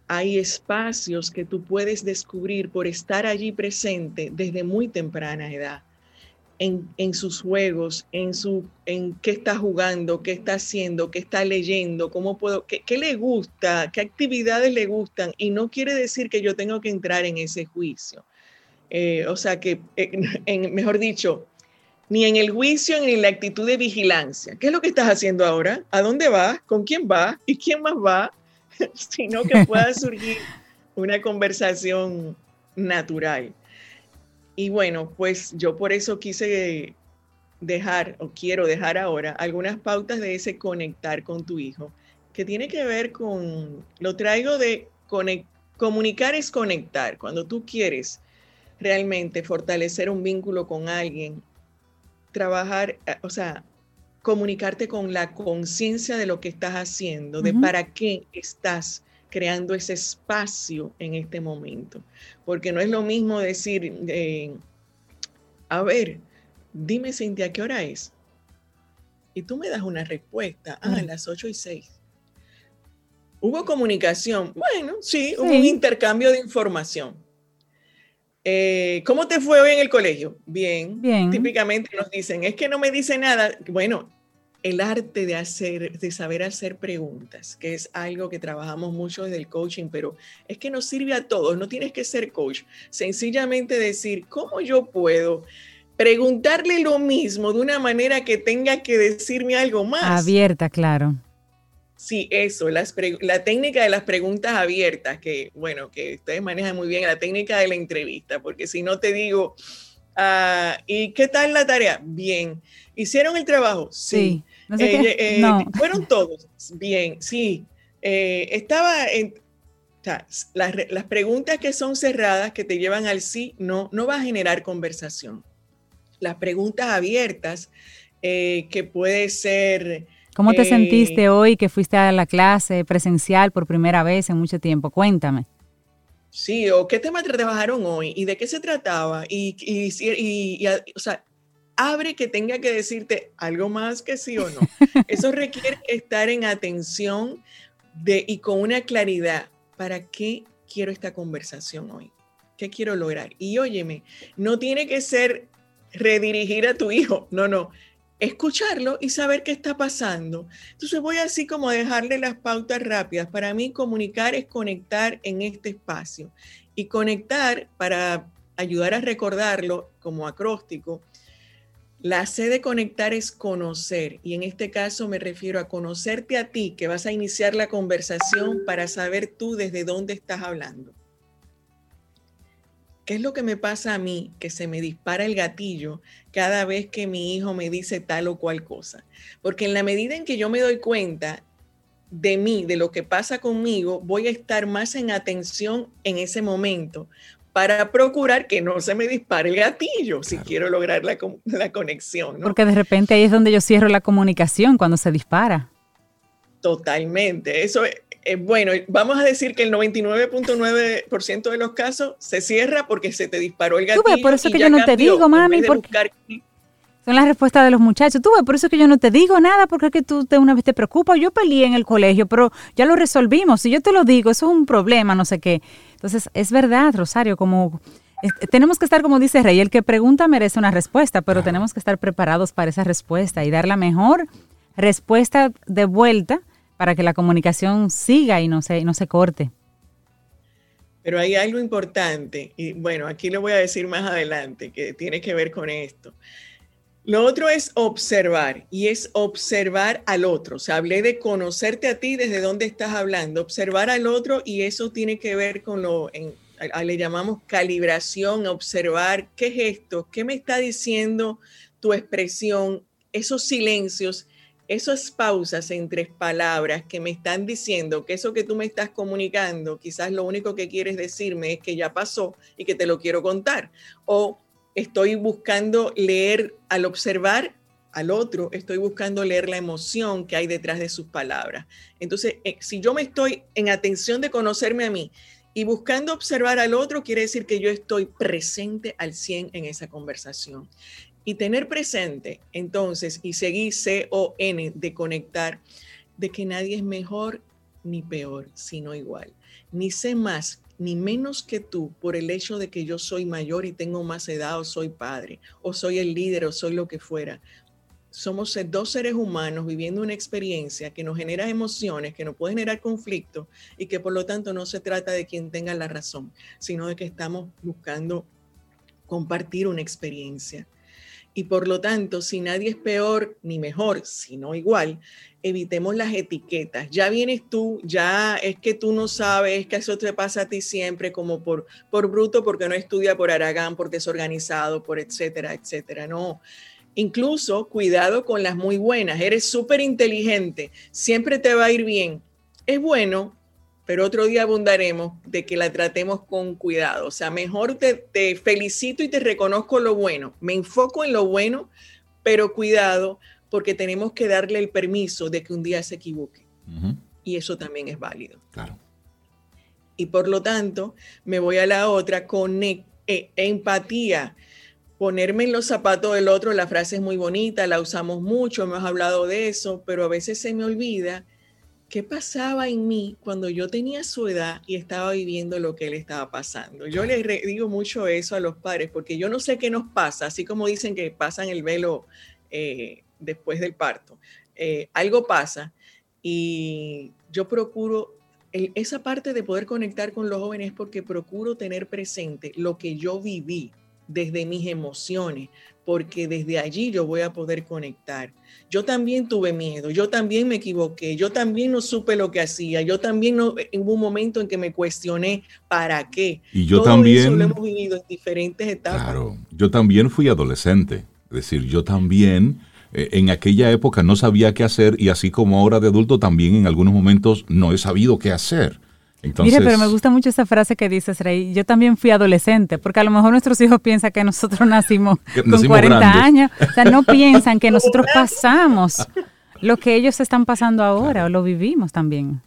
hay espacios que tú puedes descubrir por estar allí presente desde muy temprana edad. En, en, sus juegos, en, su, en qué está jugando, qué está haciendo, qué está leyendo, cómo puedo, qué, qué le gusta, qué actividades le gustan. Y no quiere decir que yo tengo que entrar en ese juicio. Eh, o sea que, eh, (laughs) en, mejor dicho, ni en el juicio ni en la actitud de vigilancia. ¿Qué es lo que estás haciendo ahora? ¿A dónde vas? ¿Con quién vas? ¿Y quién más va? (laughs) Sino que pueda (laughs) surgir una conversación natural. Y bueno, pues yo por eso quise dejar o quiero dejar ahora algunas pautas de ese conectar con tu hijo, que tiene que ver con, lo traigo de comunicar es conectar. Cuando tú quieres realmente fortalecer un vínculo con alguien, trabajar, eh, o sea, comunicarte con la conciencia de lo que estás haciendo, de para qué estás creando ese espacio en este momento. Porque no es lo mismo decir, eh, a ver, dime Cintia, ¿qué hora es? Y tú me das una respuesta, ah, a las 8 y 6. Hubo comunicación, bueno, sí, hubo un intercambio de información eh, ¿Cómo te fue hoy en el colegio? Bien. Bien. Típicamente nos dicen, es que no me dice nada. Bueno, el arte de hacer, de saber hacer preguntas, que es algo que trabajamos mucho desde el coaching, pero es que nos sirve a todos, no tienes que ser coach. Sencillamente decir, ¿cómo yo puedo preguntarle lo mismo de una manera que tenga que decirme algo más? Abierta, claro. Sí, eso, la técnica de las preguntas abiertas, que bueno, que ustedes manejan muy bien, la técnica de la entrevista, porque si no te digo, ah, ¿y qué tal la tarea? Bien. ¿Hicieron el trabajo? Sí. Eh, eh, ¿Fueron todos? Bien, sí. Eh, estaba en... O sea, las, las, preguntas que son cerradas, que te llevan al sí, no, no va a generar conversación. Las preguntas abiertas, que puede ser ¿Cómo te sentiste eh, hoy que fuiste a la clase presencial por primera vez en mucho tiempo? Cuéntame. Sí, o qué tema trabajaron hoy y de qué se trataba. Y, y, o sea, abre que tenga que decirte algo más que sí o no. (laughs) Eso requiere estar en atención de, y con una claridad. ¿Para qué quiero esta conversación hoy? ¿Qué quiero lograr? Y óyeme, no tiene que ser redirigir a tu hijo, no, no escucharlo y saber qué está pasando. Entonces voy así como a dejarle las pautas rápidas. Para mí comunicar es conectar en este espacio. Y conectar, para ayudar a recordarlo como acróstico, la C de conectar es conocer. Y en este caso me refiero a conocerte a ti, que vas a iniciar la conversación para saber tú desde dónde estás hablando. ¿Qué es lo que me pasa a mí que se me dispara el gatillo cada vez que mi hijo me dice tal o cual cosa? Porque en la medida en que yo me doy cuenta de mí, de lo que pasa conmigo, voy a estar más en atención en ese momento para procurar que no se me dispare el gatillo si quiero lograr la, la conexión. Porque de repente ahí es donde yo cierro la comunicación cuando se dispara. Totalmente. Eso es, eh, bueno, vamos a decir que el 99.9% de los casos se cierra porque se te disparó el gatillo. Tú ves, por eso que yo no te digo, mami, porque son las respuestas de los muchachos. Tú ves, por eso que yo no te digo nada, porque es que tú de una vez te preocupas. Yo peleé en el colegio, pero ya lo resolvimos. Si yo te lo digo, eso es un problema, no sé qué. Entonces, es verdad, Rosario, como tenemos que estar, como dice Rey, el que pregunta merece una respuesta, pero tenemos que estar preparados para esa respuesta y dar la mejor respuesta de vuelta para que la comunicación siga y no se, no se corte. Pero hay algo importante, y bueno, aquí lo voy a decir más adelante, que tiene que ver con esto. Lo otro es observar, y es observar al otro. O hablé de conocerte a ti desde dónde estás hablando, observar al otro, y eso tiene que ver con lo, en, le llamamos calibración, observar qué es esto, qué me está diciendo tu expresión, esos silencios esas pausas entre palabras que me están diciendo que eso que tú me estás comunicando, quizás lo único que quieres decirme es que ya pasó y que te lo quiero contar. O estoy buscando leer, al observar al otro, estoy buscando leer la emoción que hay detrás de sus palabras. Entonces, eh, si yo me estoy en atención de conocerme a mí y buscando observar al otro, quiere decir que yo estoy presente al 100 en esa conversación. Y tener presente entonces y seguir C-O-N de conectar de que nadie es mejor ni peor, sino igual. Ni sé más ni menos que tú por el hecho de que yo soy mayor y tengo más edad o soy padre o soy el líder o soy lo que fuera. Somos dos seres humanos viviendo una experiencia que nos genera emociones, que nos puede generar conflicto y que por lo tanto no se trata de quien tenga la razón, sino de que estamos buscando compartir una experiencia. Y por lo tanto, si nadie es peor ni mejor, sino igual, evitemos las etiquetas. Ya vienes tú, ya es que tú no sabes, es que eso te pasa a ti siempre como por, por bruto, porque no estudia por Aragán, por desorganizado, por etcétera, etcétera. No. Incluso cuidado con las muy buenas. Eres súper inteligente, siempre te va a ir bien. Es bueno pero otro día abundaremos de que la tratemos con cuidado. O sea, mejor te, felicito y te reconozco lo bueno. Me enfoco en lo bueno, pero cuidado porque tenemos que darle el permiso de que un día se equivoque. Y eso también es válido. Claro. Y por lo tanto, me voy a la otra, con e, empatía. Ponerme en los zapatos del otro, la frase es muy bonita, la usamos mucho, hemos hablado de eso, pero a veces se me olvida ¿qué pasaba en mí cuando yo tenía su edad y estaba viviendo lo que él estaba pasando? Yo les digo mucho eso a los padres porque yo no sé qué nos pasa, así como dicen que pasan el velo eh, después del parto. Eh, algo pasa y yo procuro esa parte de poder conectar con los jóvenes porque procuro tener presente lo que yo viví desde mis emociones, porque desde allí yo voy a poder conectar. Yo también tuve miedo, yo también me equivoqué, yo también no supe lo que hacía, yo también no, hubo un momento en que me cuestioné para qué. Y yo también... Eso lo hemos vivido en diferentes etapas. Claro, yo también fui adolescente, es decir, yo también... Eh, en aquella época no sabía qué hacer y así como ahora de adulto también en algunos momentos no he sabido qué hacer. Mire, pero me gusta mucho esa frase que dices, Rey. Yo también fui adolescente, porque a lo mejor nuestros hijos piensan que nosotros (laughs) nacimos, (laughs) con 40 años. O sea, no piensan que (laughs) nosotros pasamos lo que ellos están pasando ahora o lo vivimos también.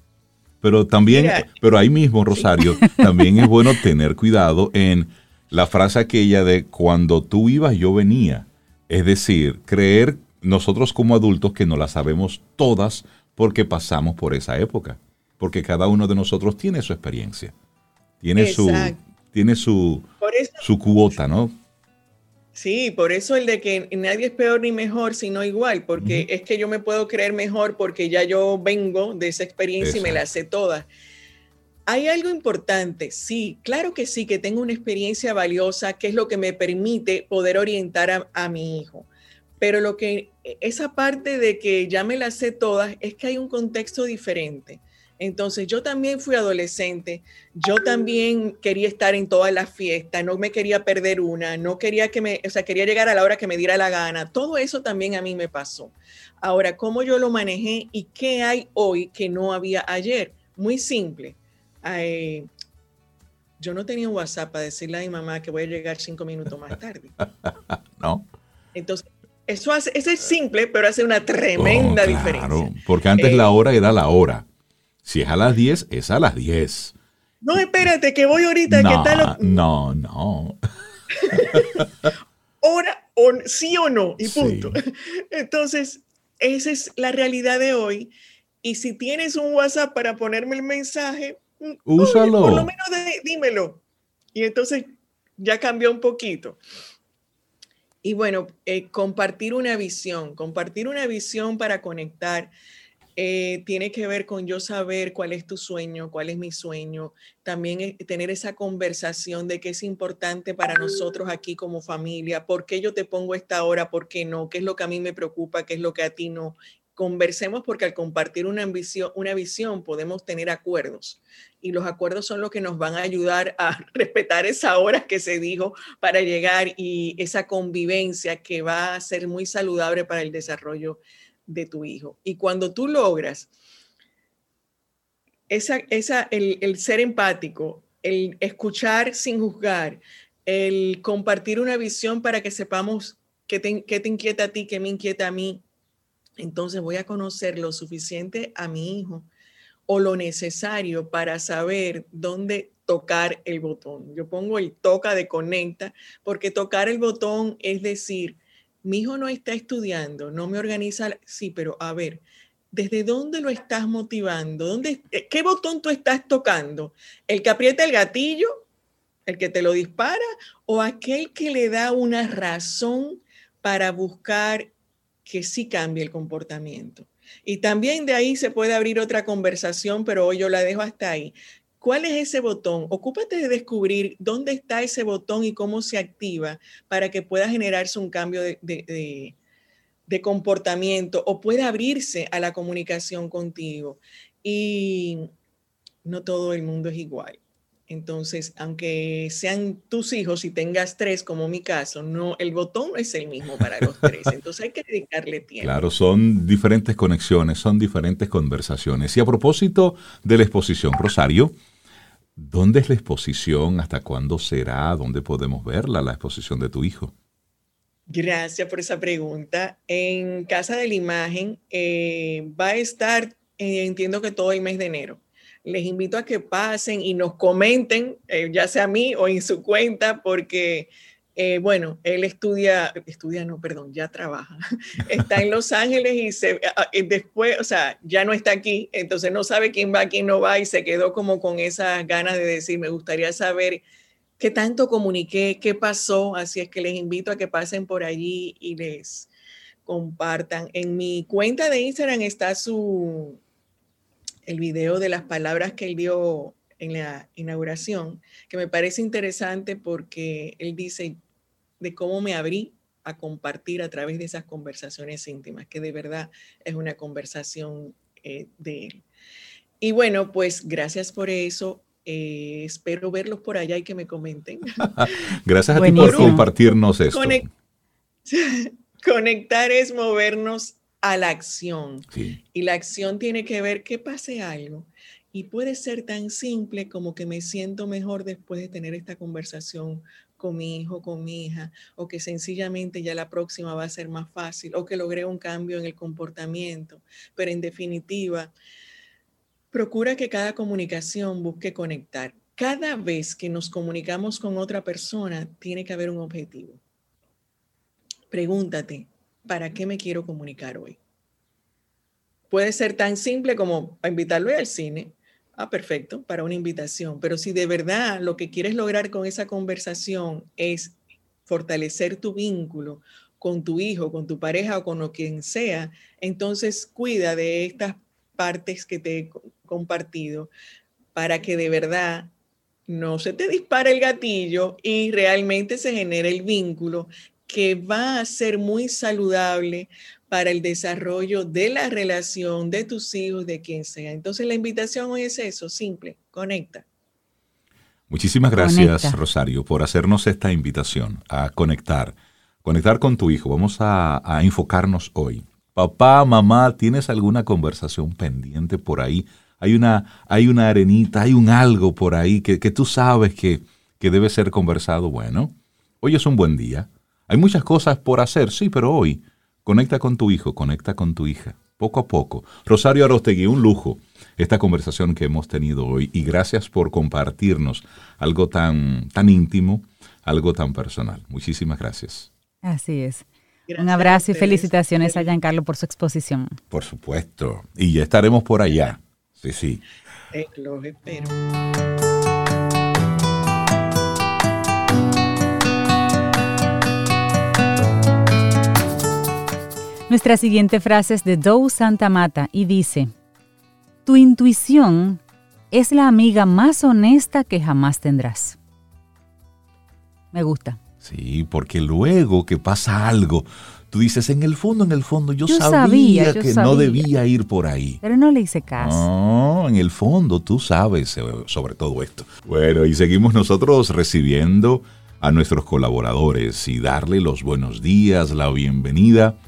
Pero también, pero ahí mismo, Rosario, también es bueno tener cuidado en la frase aquella de cuando tú ibas, yo venía. Es decir, creer nosotros como adultos que no la sabemos todas porque pasamos por esa época porque cada uno de nosotros tiene su experiencia, tiene su tiene su, su cuota, ¿no? Sí, por eso el de que nadie es peor ni mejor, sino igual, porque es que yo me puedo creer mejor porque ya yo vengo de esa experiencia y me la sé toda. Hay algo importante, sí, claro que sí, que tengo una experiencia valiosa, que es lo que me permite poder orientar a, a mi hijo. Pero lo que, esa parte de que ya me la sé todas, es que hay un contexto diferente Entonces yo también fui adolescente, yo también quería estar en todas las fiestas, no me quería perder una, no quería que me, o sea, quería llegar a la hora que me diera la gana. Todo eso también a mí me pasó. Ahora, ¿cómo yo lo manejé y qué hay hoy que no había ayer? Muy simple. Eh, yo no tenía un WhatsApp para decirle a mi mamá que voy a llegar cinco minutos más tarde. (laughs) no. Entonces, eso, hace, es simple, pero hace una tremenda oh, diferencia. Porque antes la eh, hora era la hora. Si es a las 10, es a las 10. No, espérate, que voy ahorita. No, no, no. (laughs) Hora, sí o no, y punto. (laughs) Entonces, esa es la realidad de hoy. Y si tienes un WhatsApp para ponerme el mensaje, mm, úsalo. por lo menos dímelo. Y entonces ya cambió un poquito. Y bueno, eh, compartir una visión, compartir una visión para conectar eh, tiene que ver con yo saber cuál es tu sueño, cuál es mi sueño, también tener esa conversación de qué es importante para nosotros aquí como familia, por qué yo te pongo esta hora, por qué no, qué es lo que a mí me preocupa, qué es lo que a ti no. Conversemos porque al compartir una, ambición, una visión podemos tener acuerdos. Y los acuerdos son los que nos van a ayudar a (laughs) respetar esa hora que se dijo para llegar y esa convivencia que va a ser muy saludable para el desarrollo de tu hijo. Y cuando tú logras esa, esa, el, ser empático, el escuchar sin juzgar, el compartir una visión para que sepamos qué te, qué te inquieta a ti, qué me inquieta a mí, entonces voy a conocer lo suficiente a mi hijo o lo necesario para saber dónde tocar el botón. Yo pongo el toca de conecta porque tocar el botón es decir, mi hijo no está estudiando, no me organiza, sí, pero a ver, ¿desde dónde lo estás motivando? ¿Dónde, eh, ¿Qué botón tú estás tocando? ¿El que aprieta el gatillo? ¿El que te lo dispara? ¿O aquel que le da una razón para buscar que sí cambie el comportamiento? Y también de ahí se puede abrir otra conversación, pero hoy yo la dejo hasta ahí. ¿Cuál es ese botón? Ocúpate de descubrir dónde está ese botón y cómo se activa para que pueda generarse un cambio de, comportamiento o pueda abrirse a la comunicación contigo. Y no todo el mundo es igual. Entonces, aunque sean tus hijos y tengas tres, como mi caso, no, el botón es el mismo para los tres. Entonces hay que dedicarle tiempo. Claro, son diferentes conexiones, son diferentes conversaciones. Y a propósito de la exposición, Rosario, ¿Dónde es la exposición? ¿Hasta cuándo será? ¿Dónde podemos verla, la exposición de tu hijo? Gracias por esa pregunta. En Casa de la Imagen eh, va a estar, eh, entiendo que todo el mes de enero. Les invito a que pasen y nos comenten, eh, ya sea a mí o en su cuenta, porque eh, bueno, él estudia, estudia, no, perdón, ya trabaja. (laughs) Está en Los Ángeles y se, después, o sea, ya no está aquí, entonces no sabe quién va, quién no va y se quedó como con esas ganas de decir, me gustaría saber qué tanto comuniqué, qué pasó, así es que les invito a que pasen por allí y les compartan. En mi cuenta de Instagram está su, el video de las palabras que él dio en la inauguración, que me parece interesante porque él dice de cómo me abrí a compartir a través de esas conversaciones íntimas, que de verdad es una conversación eh, de él. Y bueno, pues gracias por eso. Eh, espero verlos por allá y que me comenten. (laughs) gracias a ti por compartirnos esto. (laughs) conectar es movernos a la acción. Y la acción tiene que ver que pase algo, y puede ser tan simple como que me siento mejor después de tener esta conversación con mi hijo, con mi hija, o que sencillamente ya la próxima va a ser más fácil, o que logré un cambio en el comportamiento. Pero en definitiva, procura que cada comunicación busque conectar. Cada vez que nos comunicamos con otra persona, tiene que haber un objetivo. Pregúntate, ¿para qué me quiero comunicar hoy? Puede ser tan simple como invitarlo al cine, Ah, perfecto, para una invitación. Pero si de verdad lo que quieres lograr con esa conversación es fortalecer tu vínculo con tu hijo, con tu pareja o con lo quien sea, entonces cuida de estas partes que te he compartido para que de verdad no se te dispare el gatillo y realmente se genere el vínculo que va a ser muy saludable para el desarrollo de la relación de tus hijos, de quien sea. Entonces la invitación hoy es eso, simple, conecta. Muchísimas gracias, Rosario, por hacernos esta invitación a conectar, conectar con tu hijo. Vamos a, enfocarnos hoy. Papá, mamá, ¿tienes alguna conversación pendiente por ahí? Hay una, hay una arenita, hay un algo por ahí que, tú sabes que, que debe ser conversado. Bueno, hoy es un buen día. Hay muchas cosas por hacer, sí, pero hoy Conecta con tu hijo, conecta con tu hija, poco a poco. Rosario Arostegui, un lujo esta conversación que hemos tenido hoy y gracias por compartirnos algo tan, tan íntimo, algo tan personal. Muchísimas gracias. Así es. un abrazo y felicitaciones a Giancarlo por su exposición. Por supuesto. Y ya estaremos por allá. Sí, sí. Eh, los espero. Nuestra siguiente frase es de Dow Santa Mata y dice, Tu intuición es la amiga más honesta que jamás tendrás. Me gusta. Sí, porque luego que pasa algo, tú dices, en el fondo, en el fondo, yo, sabía, que no debía ir por ahí. Pero no le hice caso. No, en el fondo tú sabes eh, sobre todo esto. Bueno, y seguimos nosotros recibiendo a nuestros colaboradores y darle los buenos días, la bienvenida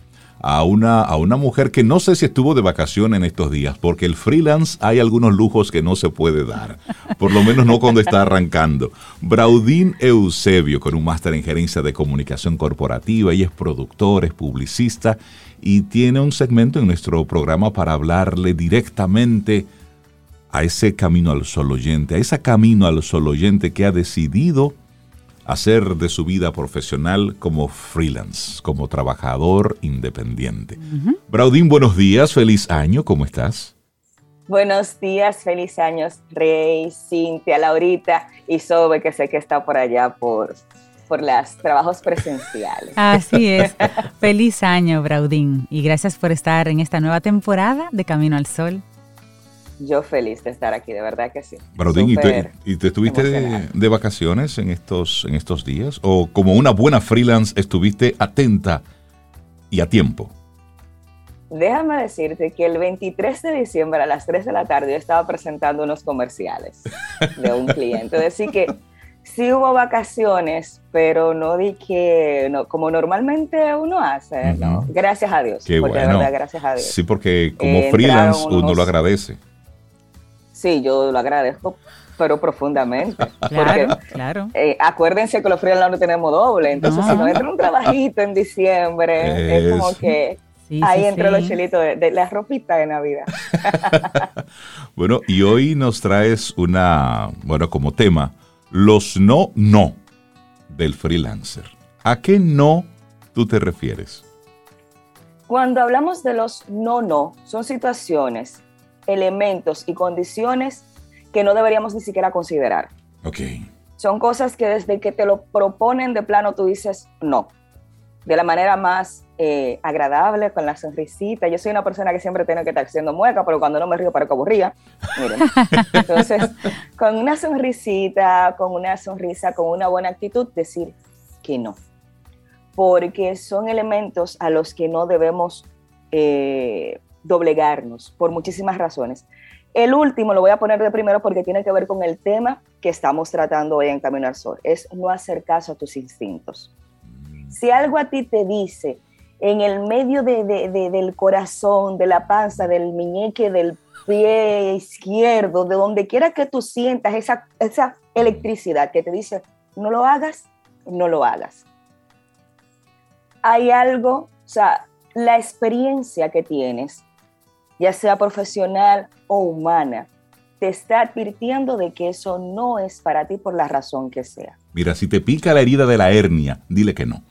a una, a una mujer que no sé si estuvo de vacación en estos días, porque el freelance hay algunos lujos que no se puede dar, por lo menos no cuando está arrancando. Braudín Eusebio, con un máster en gerencia de comunicación corporativa, ella es productor, es publicista y tiene un segmento en nuestro programa para hablarle directamente a ese camino al sol oyente, a ese camino al sol oyente que ha decidido hacer de su vida profesional como freelance, como trabajador independiente. Braudín, buenos días, feliz año, ¿cómo estás? Buenos días, feliz años, Rey, Cintia, Laurita y Sobe, que sé que está por allá por, por los trabajos presenciales. Así (laughs) es. feliz año, Braudín, y gracias por estar en esta nueva temporada de Camino al Sol yo feliz de estar aquí, de verdad que sí. Brodín, ¿y te, ¿y te, estuviste de, vacaciones en estos, en estos días? ¿O como una buena freelance estuviste atenta y a tiempo? Déjame decirte que el 23 de diciembre a las 3 de la tarde yo estaba presentando unos comerciales de un cliente. Decir que sí hubo vacaciones, pero no di que, no, como normalmente uno hace, ¿no? Gracias a Dios. Qué porque bueno. verdad, gracias a Dios. Sí, porque como freelance uno lo agradece. Sí, yo lo agradezco, pero profundamente. (laughs) Claro, claro. Eh, acuérdense que los freelance no tenemos doble, entonces si no entra un trabajito en diciembre, es, como que ahí entra los chelitos de, la ropita de Navidad. (laughs) bueno, y hoy nos traes una, bueno, como tema, los no, no del freelancer. ¿A qué no tú te refieres? Cuando hablamos de los no, no, son situaciones elementos y condiciones que no deberíamos ni siquiera considerar. Ok. Son cosas que desde que te lo proponen de plano tú dices no, de la manera más eh, agradable, con la sonrisita. Yo soy una persona que siempre tiene que estar haciendo mueca, pero cuando no me río para que aburría. Miren. (laughs) Entonces, con una sonrisita, con una sonrisa, con una buena actitud, decir que no. Porque son elementos a los que no debemos eh, doblegarnos por muchísimas razones. El último lo voy a poner de primero porque tiene que ver con el tema que estamos tratando hoy en Camino al Sol, es no hacer caso a tus instintos. Si algo a ti te dice en el medio del corazón, de la panza, del miñeque, del pie izquierdo, de donde quiera que tú sientas esa, esa electricidad que te dice, no lo hagas, no lo hagas. Hay algo, o sea, la experiencia que tienes ya sea profesional o humana, te está advirtiendo de que eso no es para ti por la razón que sea. Mira, si te pica la herida de la hernia, dile que no.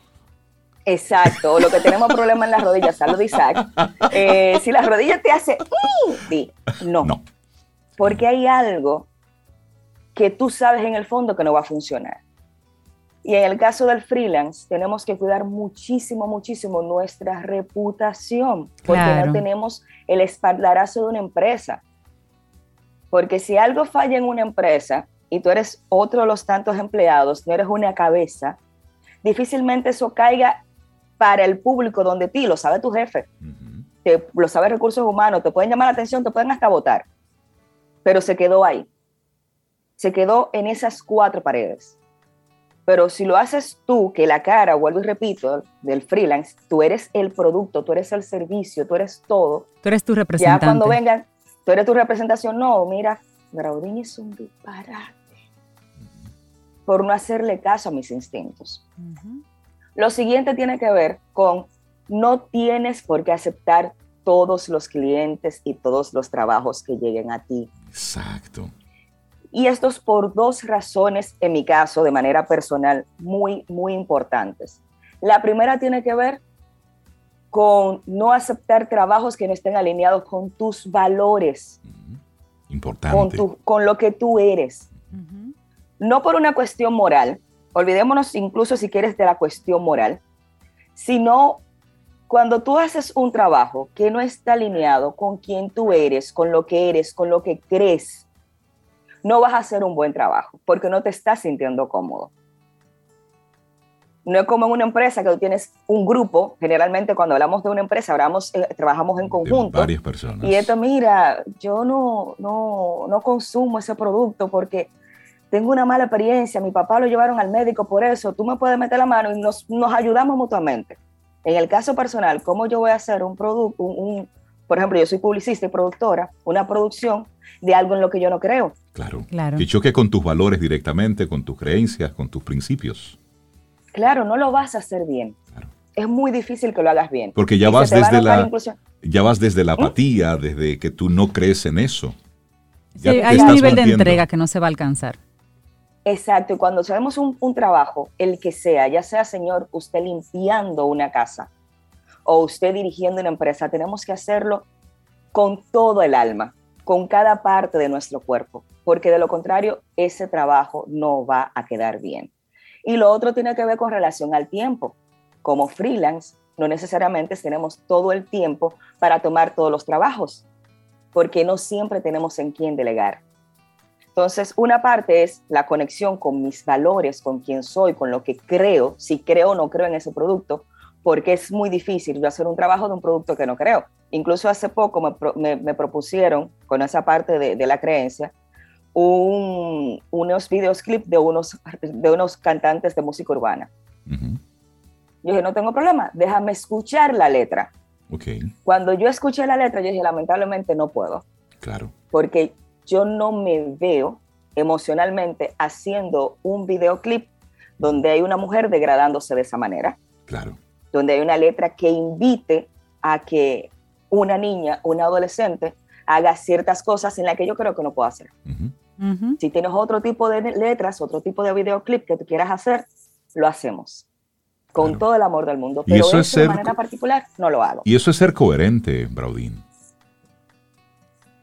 Exacto, o lo que tenemos (laughs) problema en las rodillas, salud Isaac. Eh, si la rodilla te hace, di, no. No. Porque hay algo que tú sabes en el fondo que no va a funcionar. Y en el caso del freelance, tenemos que cuidar muchísimo, muchísimo nuestra reputación, porque no tenemos el espaldarazo de una empresa. Porque si algo falla en una empresa y tú eres otro de los tantos empleados, no eres una cabeza, difícilmente eso caiga para el público donde ti, lo sabe tu jefe, te- lo sabe recursos humanos, te pueden llamar la atención, te pueden hasta votar, pero se quedó ahí, se quedó en esas cuatro paredes. Pero si lo haces tú, que la cara, vuelvo y repito, del freelance, tú eres el producto, tú eres el servicio, tú eres todo, Tú eres tu ya representante. cuando vengan, tú eres tu representación, no, mira, Graudín es un disparate por no hacerle caso a mis instintos. Ujú. Lo siguiente tiene que ver con no tienes por qué aceptar todos los clientes y todos los trabajos que lleguen a ti. Exacto. Y esto es por dos razones, en mi caso, de manera personal, muy, muy importantes. La primera tiene que ver con no aceptar trabajos que no estén alineados con tus valores, Ujú. con, Importante. tu, con lo que tú eres. No por una cuestión moral, olvidémonos incluso si quieres de la cuestión moral, sino cuando tú haces un trabajo que no está alineado con quien tú eres, con lo que eres, con lo que crees, no vas a hacer un buen trabajo porque no te estás sintiendo cómodo. No es como en una empresa que tú tienes un grupo, generalmente cuando hablamos de una empresa, hablamos, eh, trabajamos en De conjunto. varias personas. Y esto, mira, yo no, no, no consumo ese producto porque tengo una mala experiencia, mi papá lo llevaron al médico por eso, tú me puedes meter la mano y nos, nos ayudamos mutuamente. En el caso personal, ¿cómo yo voy a hacer un producto, un, un- por ejemplo, yo soy publicista y productora, una producción de algo en lo que yo no creo? Claro. Claro. Que choque con tus valores directamente, con tus creencias, con tus principios. Claro, no lo vas a hacer bien. Claro. Es muy difícil que lo hagas bien. Porque ya Y vas desde la, ya vas desde ¿Mm? la apatía, desde que tú no crees en eso. Sí, hay un nivel de entrega que no se va a alcanzar. Exacto, y cuando hacemos un, un trabajo, el que sea, ya sea señor, usted limpiando una casa o usted dirigiendo una empresa, tenemos que hacerlo con todo el alma, con cada parte de nuestro cuerpo, porque de lo contrario, ese trabajo no va a quedar bien. Y lo otro tiene que ver con relación al tiempo. Como freelance, no necesariamente tenemos todo el tiempo para tomar todos los trabajos, porque no siempre tenemos en quién delegar. Entonces, una parte es la conexión con mis valores, con quién soy, con lo que creo, si creo o no creo en ese producto, porque es muy difícil yo hacer un trabajo de un producto que no creo. Incluso hace poco me, me- me propusieron, con esa parte de, de la creencia, un- unos videos clip de unos, de unos cantantes de música urbana. Ujú. Yo dije, no tengo problema, déjame escuchar la letra. Ok, Cuando yo escuché la letra, yo dije, lamentablemente no puedo claro. porque yo no me veo emocionalmente haciendo un videoclip donde hay una mujer degradándose de esa manera, Claro. Donde hay una letra que invite a que una niña, una adolescente, haga ciertas cosas en las que yo creo que no puedo hacer. Si tienes otro tipo de letras, otro tipo de videoclip que tú quieras hacer, lo hacemos. Con Claro. todo el amor del mundo. Pero eso eso, es de ser- manera particular no lo hago. Y eso es ser coherente, Braudín.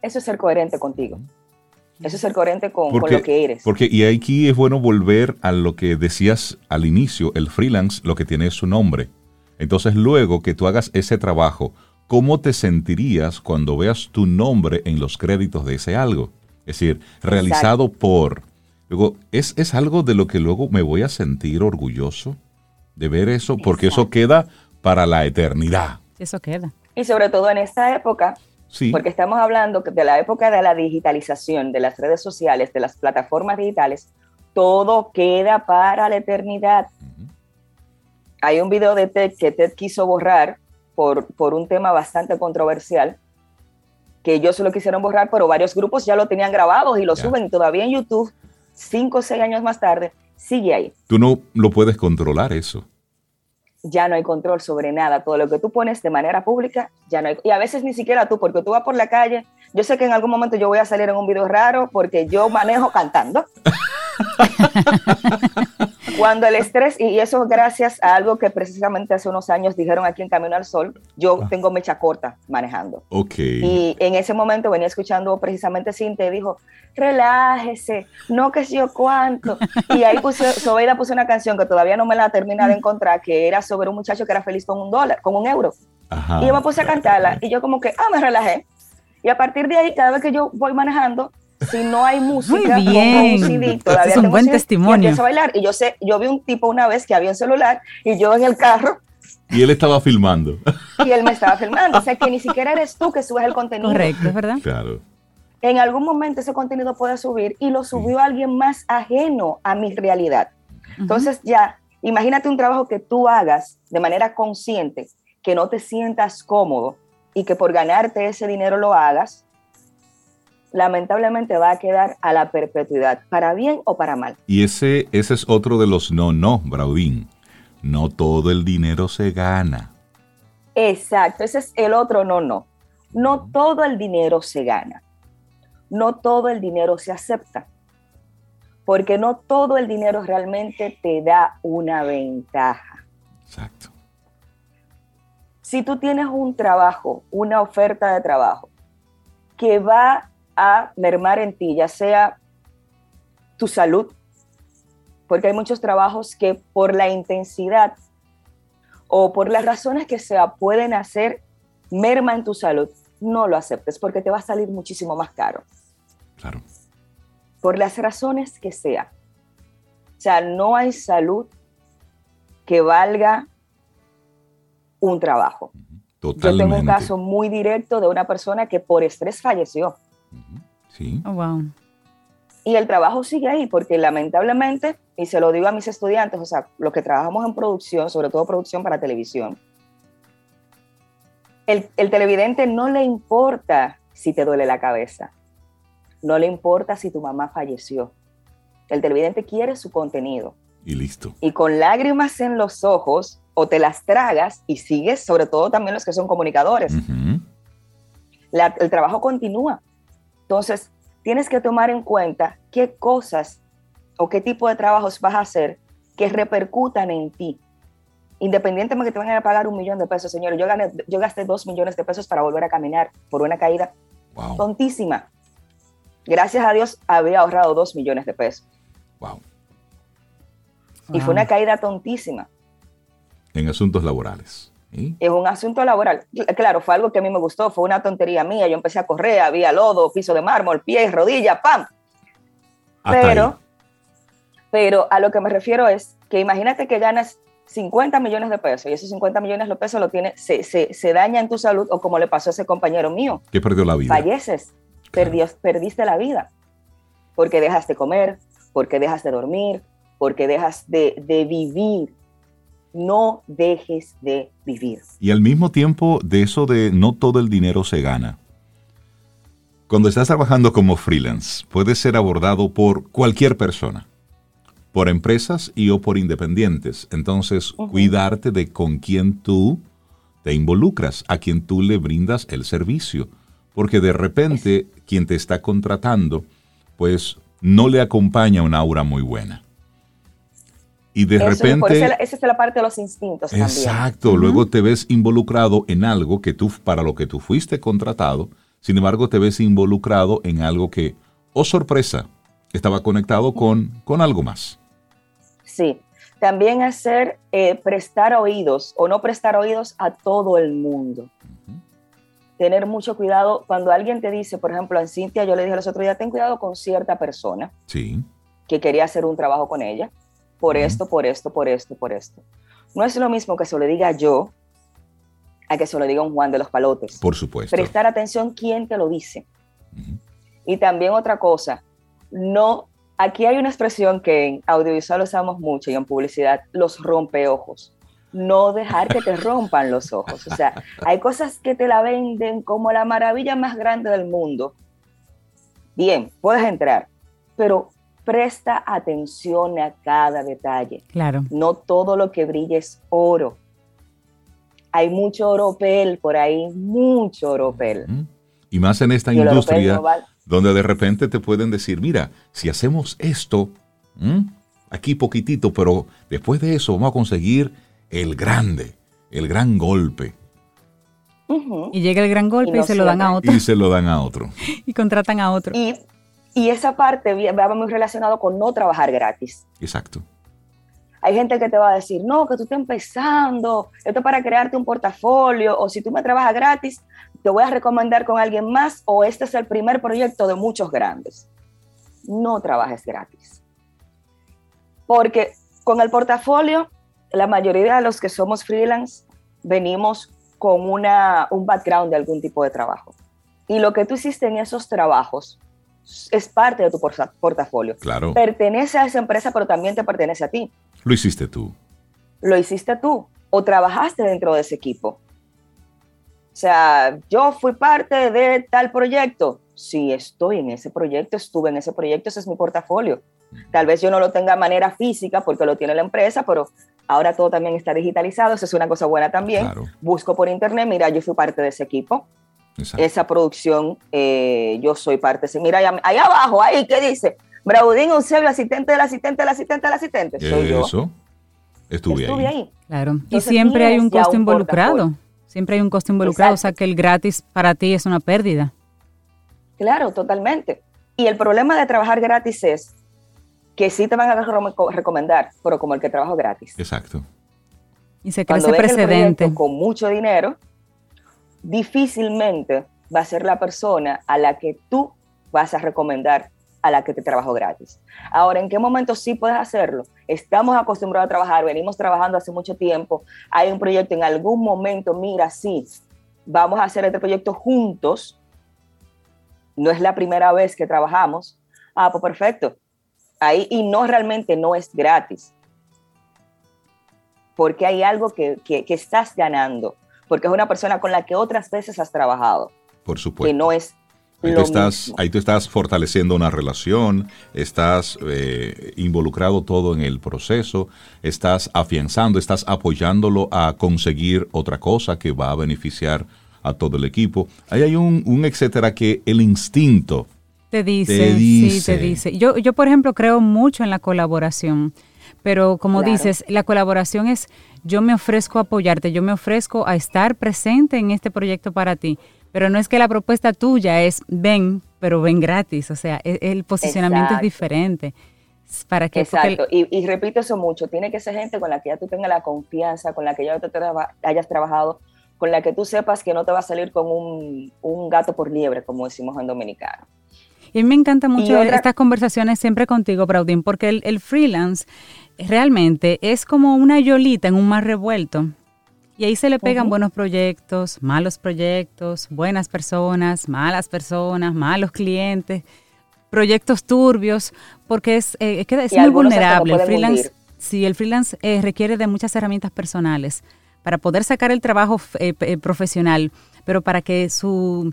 Eso es ser coherente contigo. Eso es ser coherente con, con lo que eres. Porque, y aquí es bueno volver a lo que decías al inicio, el freelance lo que tiene es su nombre. Entonces luego que tú hagas ese trabajo, ¿cómo te sentirías cuando veas tu nombre en los créditos de ese algo? Es decir, realizado por... Luego, ¿es, es algo de lo que luego me voy a sentir orgulloso de ver eso, porque eso queda para la eternidad. Eso queda. Y sobre todo en esta época, Sí, porque estamos hablando de la época de la digitalización, de las redes sociales, de las plataformas digitales, todo queda para la eternidad. Ujú. Hay un video de TED que TED quiso borrar por, por un tema bastante controversial, que ellos lo quisieron borrar, pero varios grupos ya lo tenían grabado y lo Ya. suben y todavía en YouTube, cinco o seis años más tarde, sigue ahí. tú no lo puedes controlar eso. ya no hay control sobre nada. Todo lo que tú pones de manera pública, ya no hay. Y a veces ni siquiera tú, porque tú vas por la calle. Yo sé que en algún momento yo voy a salir en un video raro porque yo manejo cantando. (laughs) Cuando el estrés, y eso gracias a algo que precisamente hace unos años dijeron aquí en Camino al Sol, yo tengo mecha corta manejando. Ok. Y en ese momento venía escuchando precisamente Cintia y dijo, relájese, no que sé yo cuánto. Y ahí puse, Sobeida puso una canción que todavía no me la termina de encontrar, que era sobre un muchacho que era feliz con un dólar, con un euro. Ajá. Y yo me puse a cantarla y yo como que, ah, me relajé. Y a partir de ahí, cada vez que yo voy manejando, si no hay música, Muy bien. un CD, todavía es un tengo buen CD, testimonio. Y empiezo a bailar. Y yo sé, yo vi un tipo una vez que había un celular y yo en el carro Y él estaba filmando. y él me estaba filmando. O sea que ni siquiera eres tú que subes el contenido. Correcto, es verdad. Claro. En algún momento ese contenido puede subir y lo subió alguien más ajeno a mi realidad. Entonces ya, imagínate un trabajo que tú hagas de manera consciente, que no te sientas cómodo y que por ganarte ese dinero lo hagas, lamentablemente va a quedar a la perpetuidad, para bien o para mal. Y ese, ese es otro de los no, no, Braudín. No todo el dinero se gana. Exacto, ese es el otro no, no. No todo el dinero se gana. No todo el dinero se acepta. Porque no todo el dinero realmente te da una ventaja. Exacto. Si tú tienes un trabajo, una oferta de trabajo que va a mermar en ti, ya sea tu salud, porque hay muchos trabajos que por la intensidad o por las razones que sea pueden hacer merma en tu salud, no lo aceptes porque te va a salir muchísimo más caro. Claro. Por las razones que sea. O sea, no hay salud que valga un trabajo. Yo tengo un caso muy directo de una persona que por estrés falleció. Sí. Oh, wow. y el trabajo sigue ahí porque lamentablemente, y se lo digo a mis estudiantes, o sea, los que trabajamos en producción, sobre todo producción para televisión, el, el televidente no le importa si te duele la cabeza, no le importa si tu mamá falleció. El televidente quiere su contenido Y listo. y con lágrimas en los ojos o te las tragas y sigues, sobre todo también los que son comunicadores. La- el trabajo continúa. Entonces, tienes que tomar en cuenta qué cosas o qué tipo de trabajos vas a hacer que repercutan en ti. Independientemente que te vayan a pagar un millón de pesos, señores, yo, gané, yo gasté dos millones de pesos para volver a caminar por una caída Wow. tontísima. Gracias a Dios había ahorrado dos millones de pesos. Wow. Y fue una caída tontísima. En asuntos laborales. ¿Sí? Es un asunto laboral. Claro, fue algo que a mí me gustó, fue una tontería mía. Yo empecé a correr, había lodo, piso de mármol, pies, rodillas, ¡pam! Hasta pero, ahí. pero a lo que me refiero es que imagínate que ganas 50 millones de pesos y esos 50 millones de pesos lo tiene, se, se, se daña en tu salud o como le pasó a ese compañero mío, Que perdió la vida. falleces, Claro. perdió- perdiste la vida porque dejas de comer, porque dejas de dormir, porque dejas de, de vivir. No dejes de vivir. Y al mismo tiempo de eso de no todo el dinero se gana. Cuando estás trabajando como freelance, puedes ser abordado por cualquier persona, por empresas y o por independientes. Entonces, cuidarte de con quién tú te involucras, a quien tú le brindas el servicio. Porque de repente quien te está contratando, pues no le acompaña una aura muy buena. Y de Eso, repente... por esa es la parte de los instintos también. Exacto, luego te ves involucrado en algo que tú, para lo que tú fuiste contratado, sin embargo te ves involucrado en algo que, oh sorpresa, estaba conectado con, con algo más. Sí, también hacer, eh, prestar oídos o no prestar oídos a todo el mundo. Tener mucho cuidado cuando alguien te dice, por ejemplo, a Cintia, yo le dije los otros días, ten cuidado con cierta persona Sí, que quería hacer un trabajo con ella, por esto, por esto, por esto, por esto. No es lo mismo que se lo diga yo a que se lo diga un Juan de los Palotes. por supuesto. Prestar atención quién te lo dice. Ujú. Y también otra cosa, no, aquí hay una expresión que en audiovisual usamos mucho y en publicidad, los rompeojos. No dejar que te rompan los ojos. O sea, hay cosas que te la venden como la maravilla más grande del mundo. Bien, puedes entrar, pero presta atención a cada detalle. Claro. No todo lo que brilla es oro. Hay mucho oropel por ahí, mucho oropel. Y más en esta Y industria no vale- donde de repente te pueden decir, mira, si hacemos esto, ¿m? aquí poquitito, pero después de eso vamos a conseguir el grande, el gran golpe. Y llega el gran golpe Y se lo dan a otro Y se lo dan a otro. (laughs) y contratan a otro. Y, y esa parte va muy relacionado con no trabajar gratis. Exacto. Hay gente que te va a decir, no, que tú estás empezando, esto es para crearte un portafolio, o si tú me trabajas gratis, te voy a recomendar con alguien más, o este es el primer proyecto de muchos grandes. no trabajes gratis. Porque con el portafolio, la mayoría de los que somos freelance venimos con una, un background de algún tipo de trabajo. Y lo que tú hiciste en esos trabajos es parte de tu portafolio. Claro. Pertenece a esa empresa, pero también te pertenece a ti. Lo hiciste tú. Lo hiciste tú o trabajaste dentro de ese equipo. O sea, yo fui parte de tal proyecto. Sí, estoy en ese proyecto, estuve en ese proyecto, ese es mi portafolio. Tal vez yo no lo tenga de manera física porque lo tiene la empresa, pero ahora todo también está digitalizado, eso es una cosa buena también. Busco por internet, mira, yo fui parte de ese equipo. Esa producción, eh, yo soy parte. Mira, ahí, abajo, ahí, ¿qué dice? Braudín Eusebio, asistente del asistente del asistente del asistente. Soy Eso. Estuve, ahí. Claro. y siempre hay un costo involucrado. Siempre hay un costo involucrado, o sea que el gratis para ti es una pérdida. Claro, totalmente. Y el problema de trabajar gratis es que sí te van a recomendar, pero como el que trabaja gratis. Exacto. Y se crea ese precedente. con mucho dinero, difícilmente va a ser la persona a la que tú vas a recomendar a la que te trabajo gratis. Ahora, ¿en qué momento sí puedes hacerlo? Estamos acostumbrados a trabajar, venimos trabajando hace mucho tiempo, hay un proyecto, en algún momento, mira, sí, vamos a hacer este proyecto juntos, no es la primera vez que trabajamos, ah, pues perfecto, ahí, y no realmente no es gratis, porque hay algo que, que, que estás ganando, porque es una persona con la que otras veces has trabajado. Por supuesto. Que no es Ahí tú, estás, ahí tú estás fortaleciendo una relación, estás eh, involucrado todo en el proceso, estás afianzando, estás apoyándolo a conseguir otra cosa que va a beneficiar a todo el equipo. Ahí hay un, un etcétera que el instinto te dice, sí, te dice. Yo, yo, por ejemplo, creo mucho en la colaboración, pero como dices, la colaboración es yo me ofrezco a apoyarte, yo me ofrezco a estar presente en este proyecto para ti pero no es que la propuesta tuya es ven, pero ven gratis. O sea, e, el, posicionamiento es diferente. Para que, Exacto. Y, repito eso mucho. Tiene que ser gente con la que ya tú tengas la confianza, con la que ya tú hayas trabajado, con la que tú sepas que no te va a salir con un, gato por liebre, como decimos en dominicano. Y me encanta mucho estas conversaciones siempre contigo, Braudín, porque el, el freelance realmente es como una yolita en un mar revuelto. Y ahí se le pegan buenos proyectos, malos proyectos, buenas personas, malas personas, malos clientes, proyectos turbios, porque es, eh, es muy vulnerable. El freelance, sí, el freelance eh, requiere de muchas herramientas personales para poder sacar el trabajo eh, profesional, pero para que su,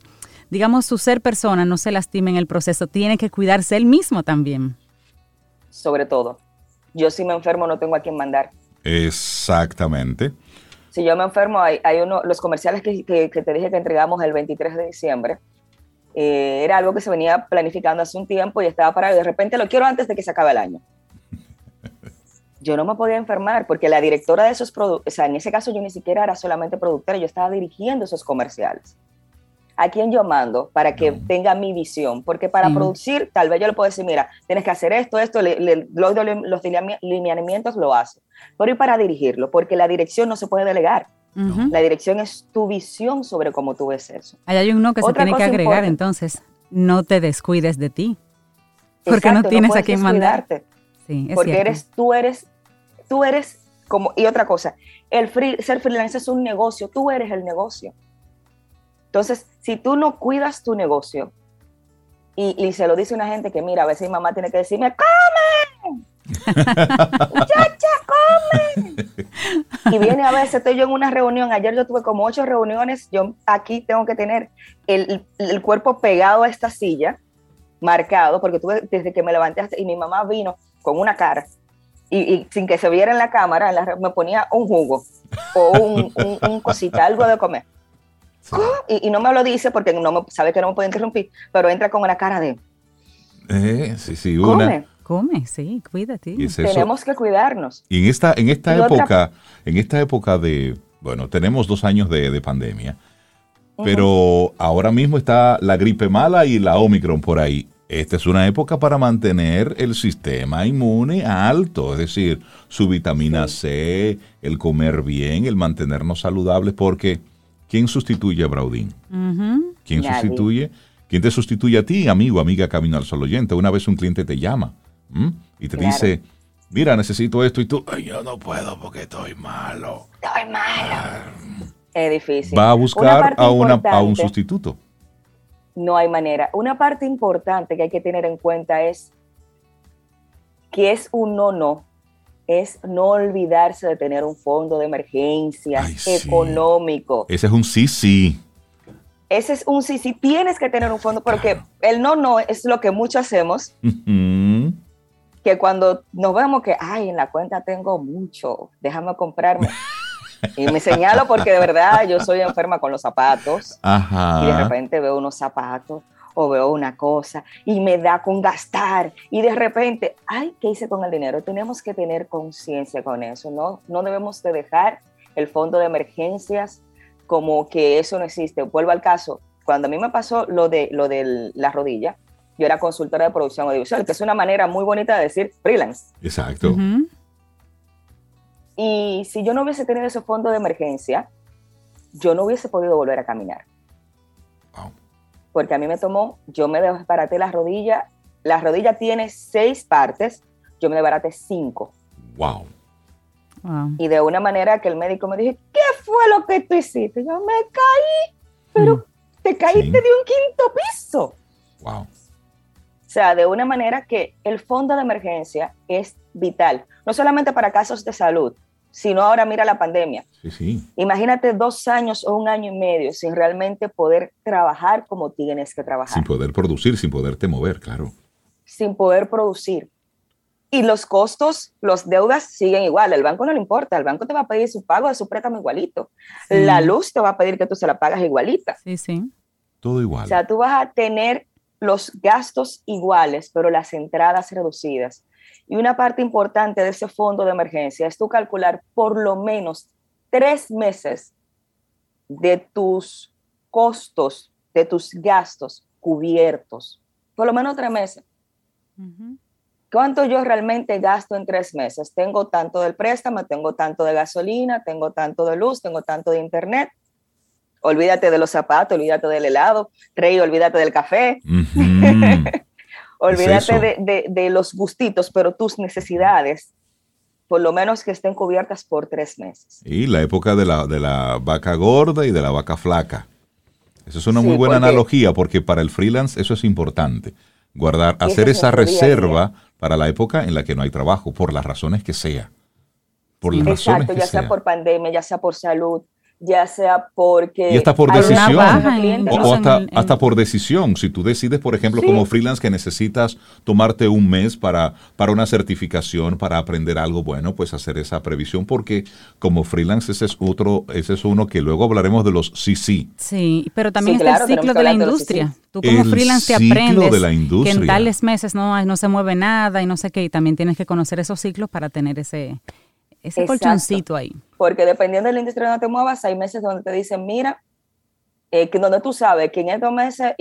digamos, su ser persona no se lastime en el proceso, tiene que cuidarse él mismo también. Sobre todo. Yo si me enfermo no tengo a quién mandar. Exactamente si yo me enfermo, hay, hay uno, los comerciales que, que, te dije que entregamos el 23 de diciembre, eh, era algo que se venía planificando hace un tiempo y estaba parado y de repente lo quiero antes de que se acabe el año. (laughs) Yo no me podía enfermar porque la directora de esos productos, o sea, en ese caso yo ni siquiera era solamente productora, yo estaba dirigiendo esos comerciales. ¿A quién yo mando para que tenga mi visión? Porque para producir, tal vez yo le puedo decir, mira, tienes que hacer esto, esto, los lineamientos lo hace pero y para dirigirlo, porque la dirección no se puede delegar. La dirección es tu visión sobre cómo tú ves eso. hay uno que se tiene que agregar, entonces, no te descuides de ti. Porque no tienes a quién mandarte. Sí, porque eres, tú eres, tú eres como, y otra cosa, el ser freelance es un negocio, tú eres el negocio. Entonces, si tú no cuidas tu negocio, y, y, se lo dice una gente que, mira, a veces mi mamá tiene que decirme, ¡come! (laughs) ¡Muchacha, come! Y viene a veces, estoy yo en una reunión, ayer yo tuve como ocho reuniones, yo aquí tengo que tener el, el cuerpo pegado a esta silla, marcado, porque tuve, desde que me levanté hasta, y mi mamá vino con una cara, y, y sin que se viera en la cámara, me ponía un jugo o un, un, cosita, algo de comer. Y, y, no me lo dice porque no me, sabe que no me puede interrumpir, pero entra con una cara de... Eh, sí, sí, una... Come Come, sí, cuídate. Tenemos que cuidarnos. Y en esta, en esta época, en esta época de, bueno, tenemos dos años de, pandemia, pero ahora mismo está la gripe mala y la Omicron por ahí. Esta es una época para mantener el sistema inmune alto, es decir, su vitamina C, el comer bien, el mantenernos saludables, porque ¿quién sustituye a Braudín? ¿Quién sustituye ¿Quién te sustituye a ti, amigo, amiga Camino al Sol oyente? Una vez un cliente te llama y te dice, mira, necesito esto y tú, Ay, yo no puedo porque estoy malo. Estoy malo. es difícil. Va a buscar a, una, a un sustituto. No hay manera. Una parte importante que hay que tener en cuenta es que es un no-no es no olvidarse de tener un fondo de emergencia económico. Ese es un sí, sí. Ese es un sí, sí. Tienes que tener un fondo, porque el no, no es lo que muchos hacemos. Que cuando nos vemos que, ay, en la cuenta tengo mucho, déjame comprarme. y me señalo porque de verdad yo soy enferma con los zapatos. Y de repente veo unos zapatos o veo una cosa y me da con gastar y de repente, ay, ¿qué hice con el dinero? Tenemos que tener conciencia con eso, ¿no? No debemos de dejar el fondo de emergencias como que eso no existe. Vuelvo al caso, cuando a mí me pasó lo de, lo de la rodilla, yo era consultora de producción audiovisual, que es una manera muy bonita de decir freelance. Exacto. Y si yo no hubiese tenido ese fondo de emergencia, yo no hubiese podido volver a caminar porque a mí me tomó, yo me desbaraté la rodilla, la rodilla tiene seis partes, yo me desbaraté cinco. Wow. Y de una manera que el médico me dijo, ¿qué fue lo que tú hiciste? Yo me caí, pero mm. te caíste de un quinto piso. Wow. O sea, de una manera que el fondo de emergencia es vital, no solamente para casos de salud, sino ahora mira la pandemia. Imagínate dos años o un año y medio sin realmente poder trabajar como tienes que trabajar. Sin poder producir, sin poderte mover, claro. Sin poder producir. Y los costos, los deudas siguen igual. El banco no le importa. El banco te va a pedir su pago de su préstamo igualito. La luz te va a pedir que tú se la pagas igualita. Sí, sí. Todo igual. O sea, tú vas a tener los gastos iguales, pero las entradas reducidas. Y una parte importante de ese fondo de emergencia es tú calcular por lo menos tres meses de tus costos, de tus gastos cubiertos. Por lo menos tres meses. ¿Cuánto yo realmente gasto en tres meses? Tengo tanto del préstamo, tengo tanto de gasolina, tengo tanto de luz, tengo tanto de internet. Olvídate de los zapatos, olvídate del helado, Rey, olvídate del café. (laughs) Olvídate de, los gustitos, pero tus necesidades, por lo menos que estén cubiertas por tres meses. Y la época de la, de la vaca gorda y de la vaca flaca. Eso es una muy buena analogía porque para el freelance eso es importante. Guardar, hacer esa reserva para la época en la que no hay trabajo, por las razones que sea. Por las Exacto, ya sea por pandemia, ya sea por salud, ya sea porque... Y hasta por decisión, o, hasta, hasta, por decisión. Si tú decides, por ejemplo, como freelance que necesitas tomarte un mes para, para una certificación, para aprender algo bueno, pues hacer esa previsión, porque como freelance ese es otro, ese es uno que luego hablaremos de los sí Sí, sí pero también está el ciclo de la industria. Tú como freelance te aprendes que en tales meses no, no se mueve nada y no sé qué, y también tienes que conocer esos ciclos para tener ese ese colchoncito ahí. Porque dependiendo de la industria donde te muevas, hay meses donde te dicen, mira, eh, que donde tú sabes que en estos meses...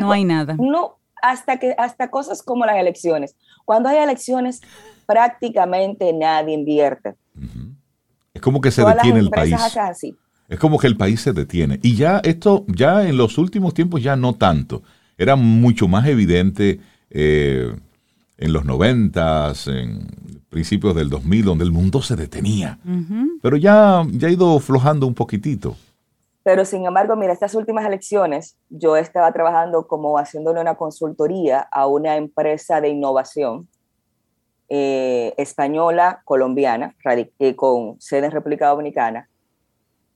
no hay nada. No, hasta, que, hasta cosas como las elecciones. Cuando hay elecciones, prácticamente nadie invierte. Es como que se detiene el país. Es como que el país se detiene. Y ya esto, ya en los últimos tiempos ya no tanto. Era mucho más evidente eh, en los noventas, en principios del 2000, donde el mundo se detenía. Pero ya, ya ha ido flojando un poquitito. Pero sin embargo, mira, estas últimas elecciones, yo estaba trabajando como haciéndole una consultoría a una empresa de innovación eh, española, colombiana, eh, con sede en República Dominicana.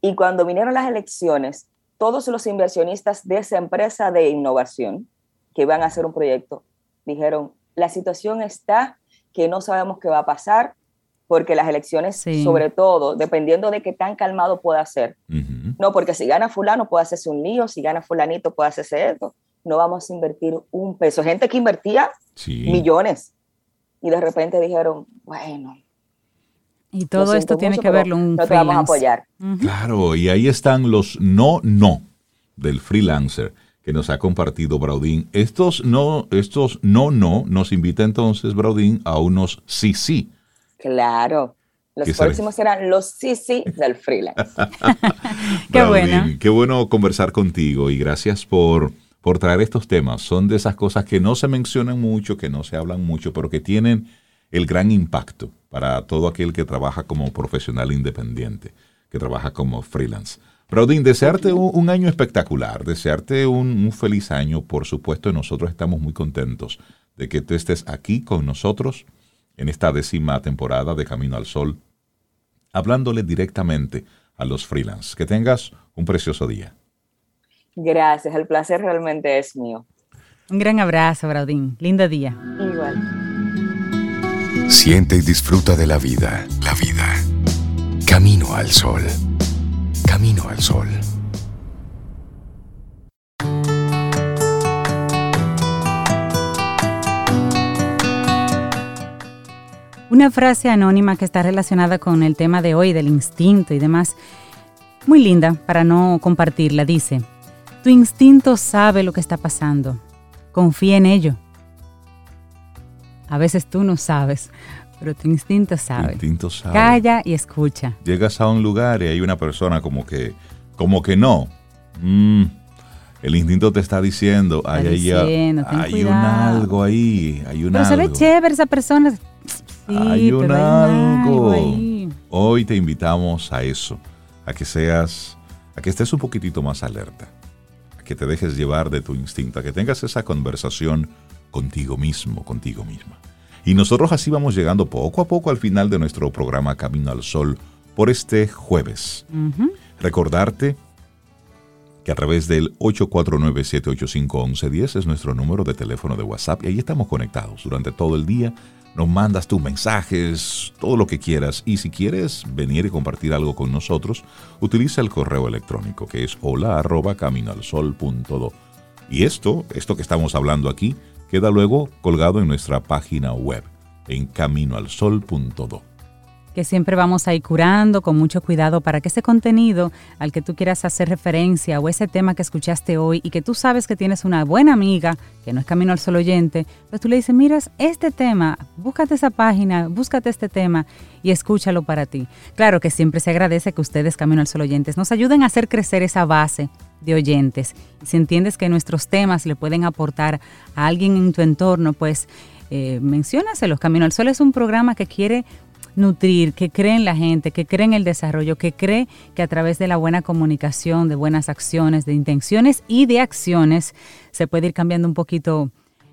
Y cuando vinieron las elecciones, todos los inversionistas de esa empresa de innovación que iban a hacer un proyecto dijeron, la situación está que no sabemos qué va a pasar, porque las elecciones, sobre todo, dependiendo de qué tan calmado pueda ser, no, porque si gana fulano puede hacerse un lío, si gana fulanito puede hacerse esto, no vamos a invertir un peso. Gente que invertía millones y de repente dijeron, bueno. Y todo esto tiene que verlo un No te vamos a apoyar. Claro, y ahí están los no, no del freelancer que nos ha compartido Braudín. Estos no, estos no, no, nos invita entonces Braudín a unos sí, sí. Claro. Los próximos serán los sí, sí del freelance. (laughs) qué bueno. Qué bueno conversar contigo y gracias por, por traer estos temas. Son de esas cosas que no se mencionan mucho, que no se hablan mucho, pero que tienen el gran impacto para todo aquel que trabaja como profesional independiente, que trabaja como freelance. Braudín, desearte un, año espectacular, desearte un, feliz año, por supuesto, nosotros estamos muy contentos de que tú estés aquí con nosotros en esta décima temporada de Camino al Sol, hablándole directamente a los freelance. Que tengas un precioso día. Gracias, el placer realmente es mío. Un gran abrazo, Braudín. Lindo día. Igual. Siente y disfruta de la vida. La vida. Camino al sol. Camino al sol. Una frase anónima que está relacionada con el tema de hoy, del instinto y demás, muy linda para no compartirla, dice, tu instinto sabe lo que está pasando, confía en ello. A veces tú no sabes, pero tu instinto sabe. instinto sabe. Calla y escucha. Llegas a un lugar y hay una persona como que, como que no. Mm, el instinto te está diciendo, hay, hay, un algo ahí, hay un pero se ve chévere esa persona. Sí, hay un algo. Hoy te invitamos a eso, a que seas, a que estés un poquitito más alerta, a que te dejes llevar de tu instinto, a que tengas esa conversación contigo mismo, contigo misma. Y nosotros así vamos llegando poco a poco al final de nuestro programa Camino al Sol por este jueves. Recordarte que a través del 849-785-1110 es nuestro número de teléfono de WhatsApp y ahí estamos conectados durante todo el día. Nos mandas tus mensajes, todo lo que quieras. Y si quieres venir y compartir algo con nosotros, utiliza el correo electrónico que es hola arroba caminoalsol.do. Y esto, esto que estamos hablando aquí, queda luego colgado en nuestra página web en caminoalsol.do. Que siempre vamos a ir curando con mucho cuidado para que ese contenido al que tú quieras hacer referencia o ese tema que escuchaste hoy y que tú sabes que tienes una buena amiga, que no es Camino al Sol oyente, pues tú le dices, miras, este tema, búscate esa página, búscate este tema y escúchalo para ti. Claro que siempre se agradece que ustedes, Camino al Sol oyentes, nos ayuden a hacer crecer esa base de oyentes. Si entiendes que nuestros temas le pueden aportar a alguien en tu entorno, pues eh, menciónaselos. Camino al Sol es un programa que quiere nutrir, que cree en la gente, que cree en el desarrollo, que cree que a través de la buena comunicación, de buenas acciones, de intenciones y de acciones, se puede ir cambiando un poquito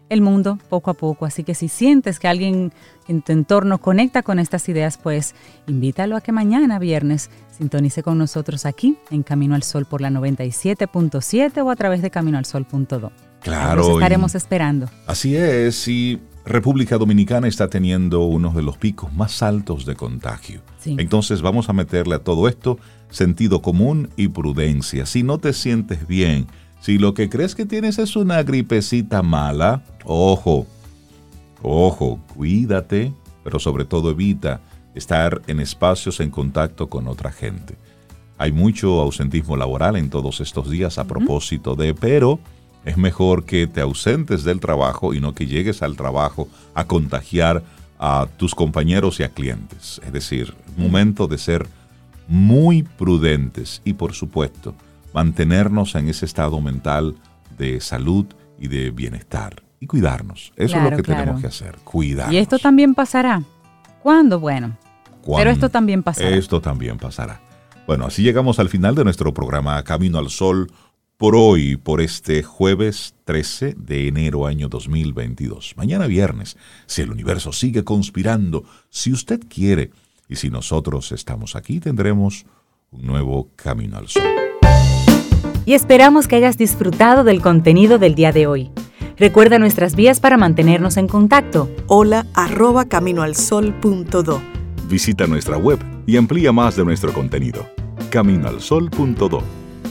el mundo poco a poco. Así que si sientes que alguien en tu entorno conecta con estas ideas, pues invítalo a que mañana viernes sintonice con nosotros aquí en Camino al Sol por la 97.7 o a través de caminoalsol.do. Claro. Nos estaremos esperando. Así es, y República Dominicana está teniendo uno de los picos más altos de contagio. Entonces vamos a meterle a todo esto sentido común y prudencia. Si no te sientes bien, si lo que crees que tienes es una gripecita mala, ojo, ojo, cuídate, pero sobre todo evita estar en espacios en contacto con otra gente. Hay mucho ausentismo laboral en todos estos días a propósito de, pero es mejor que te ausentes del trabajo y no que llegues al trabajo a contagiar a tus compañeros y a clientes. Es decir, momento de ser muy prudentes y por supuesto mantenernos en ese estado mental de salud y de bienestar y cuidarnos. Eso es lo que tenemos que hacer, cuidarnos. Y esto también pasará. ¿Cuándo? Bueno. Pero esto también pasará. Esto también pasará. Bueno, así llegamos al final de nuestro programa Camino al Sol por hoy, por este jueves 13 de enero año 2022. Mañana viernes, si el universo sigue conspirando, si usted quiere y si nosotros estamos aquí, tendremos un nuevo Camino al Sol y esperamos que hayas disfrutado del contenido del día de hoy. Recuerda nuestras vías para mantenernos en contacto. Hola arroba caminoalsol.do. Visita nuestra web y amplía más de nuestro contenido. Caminoalsol.do.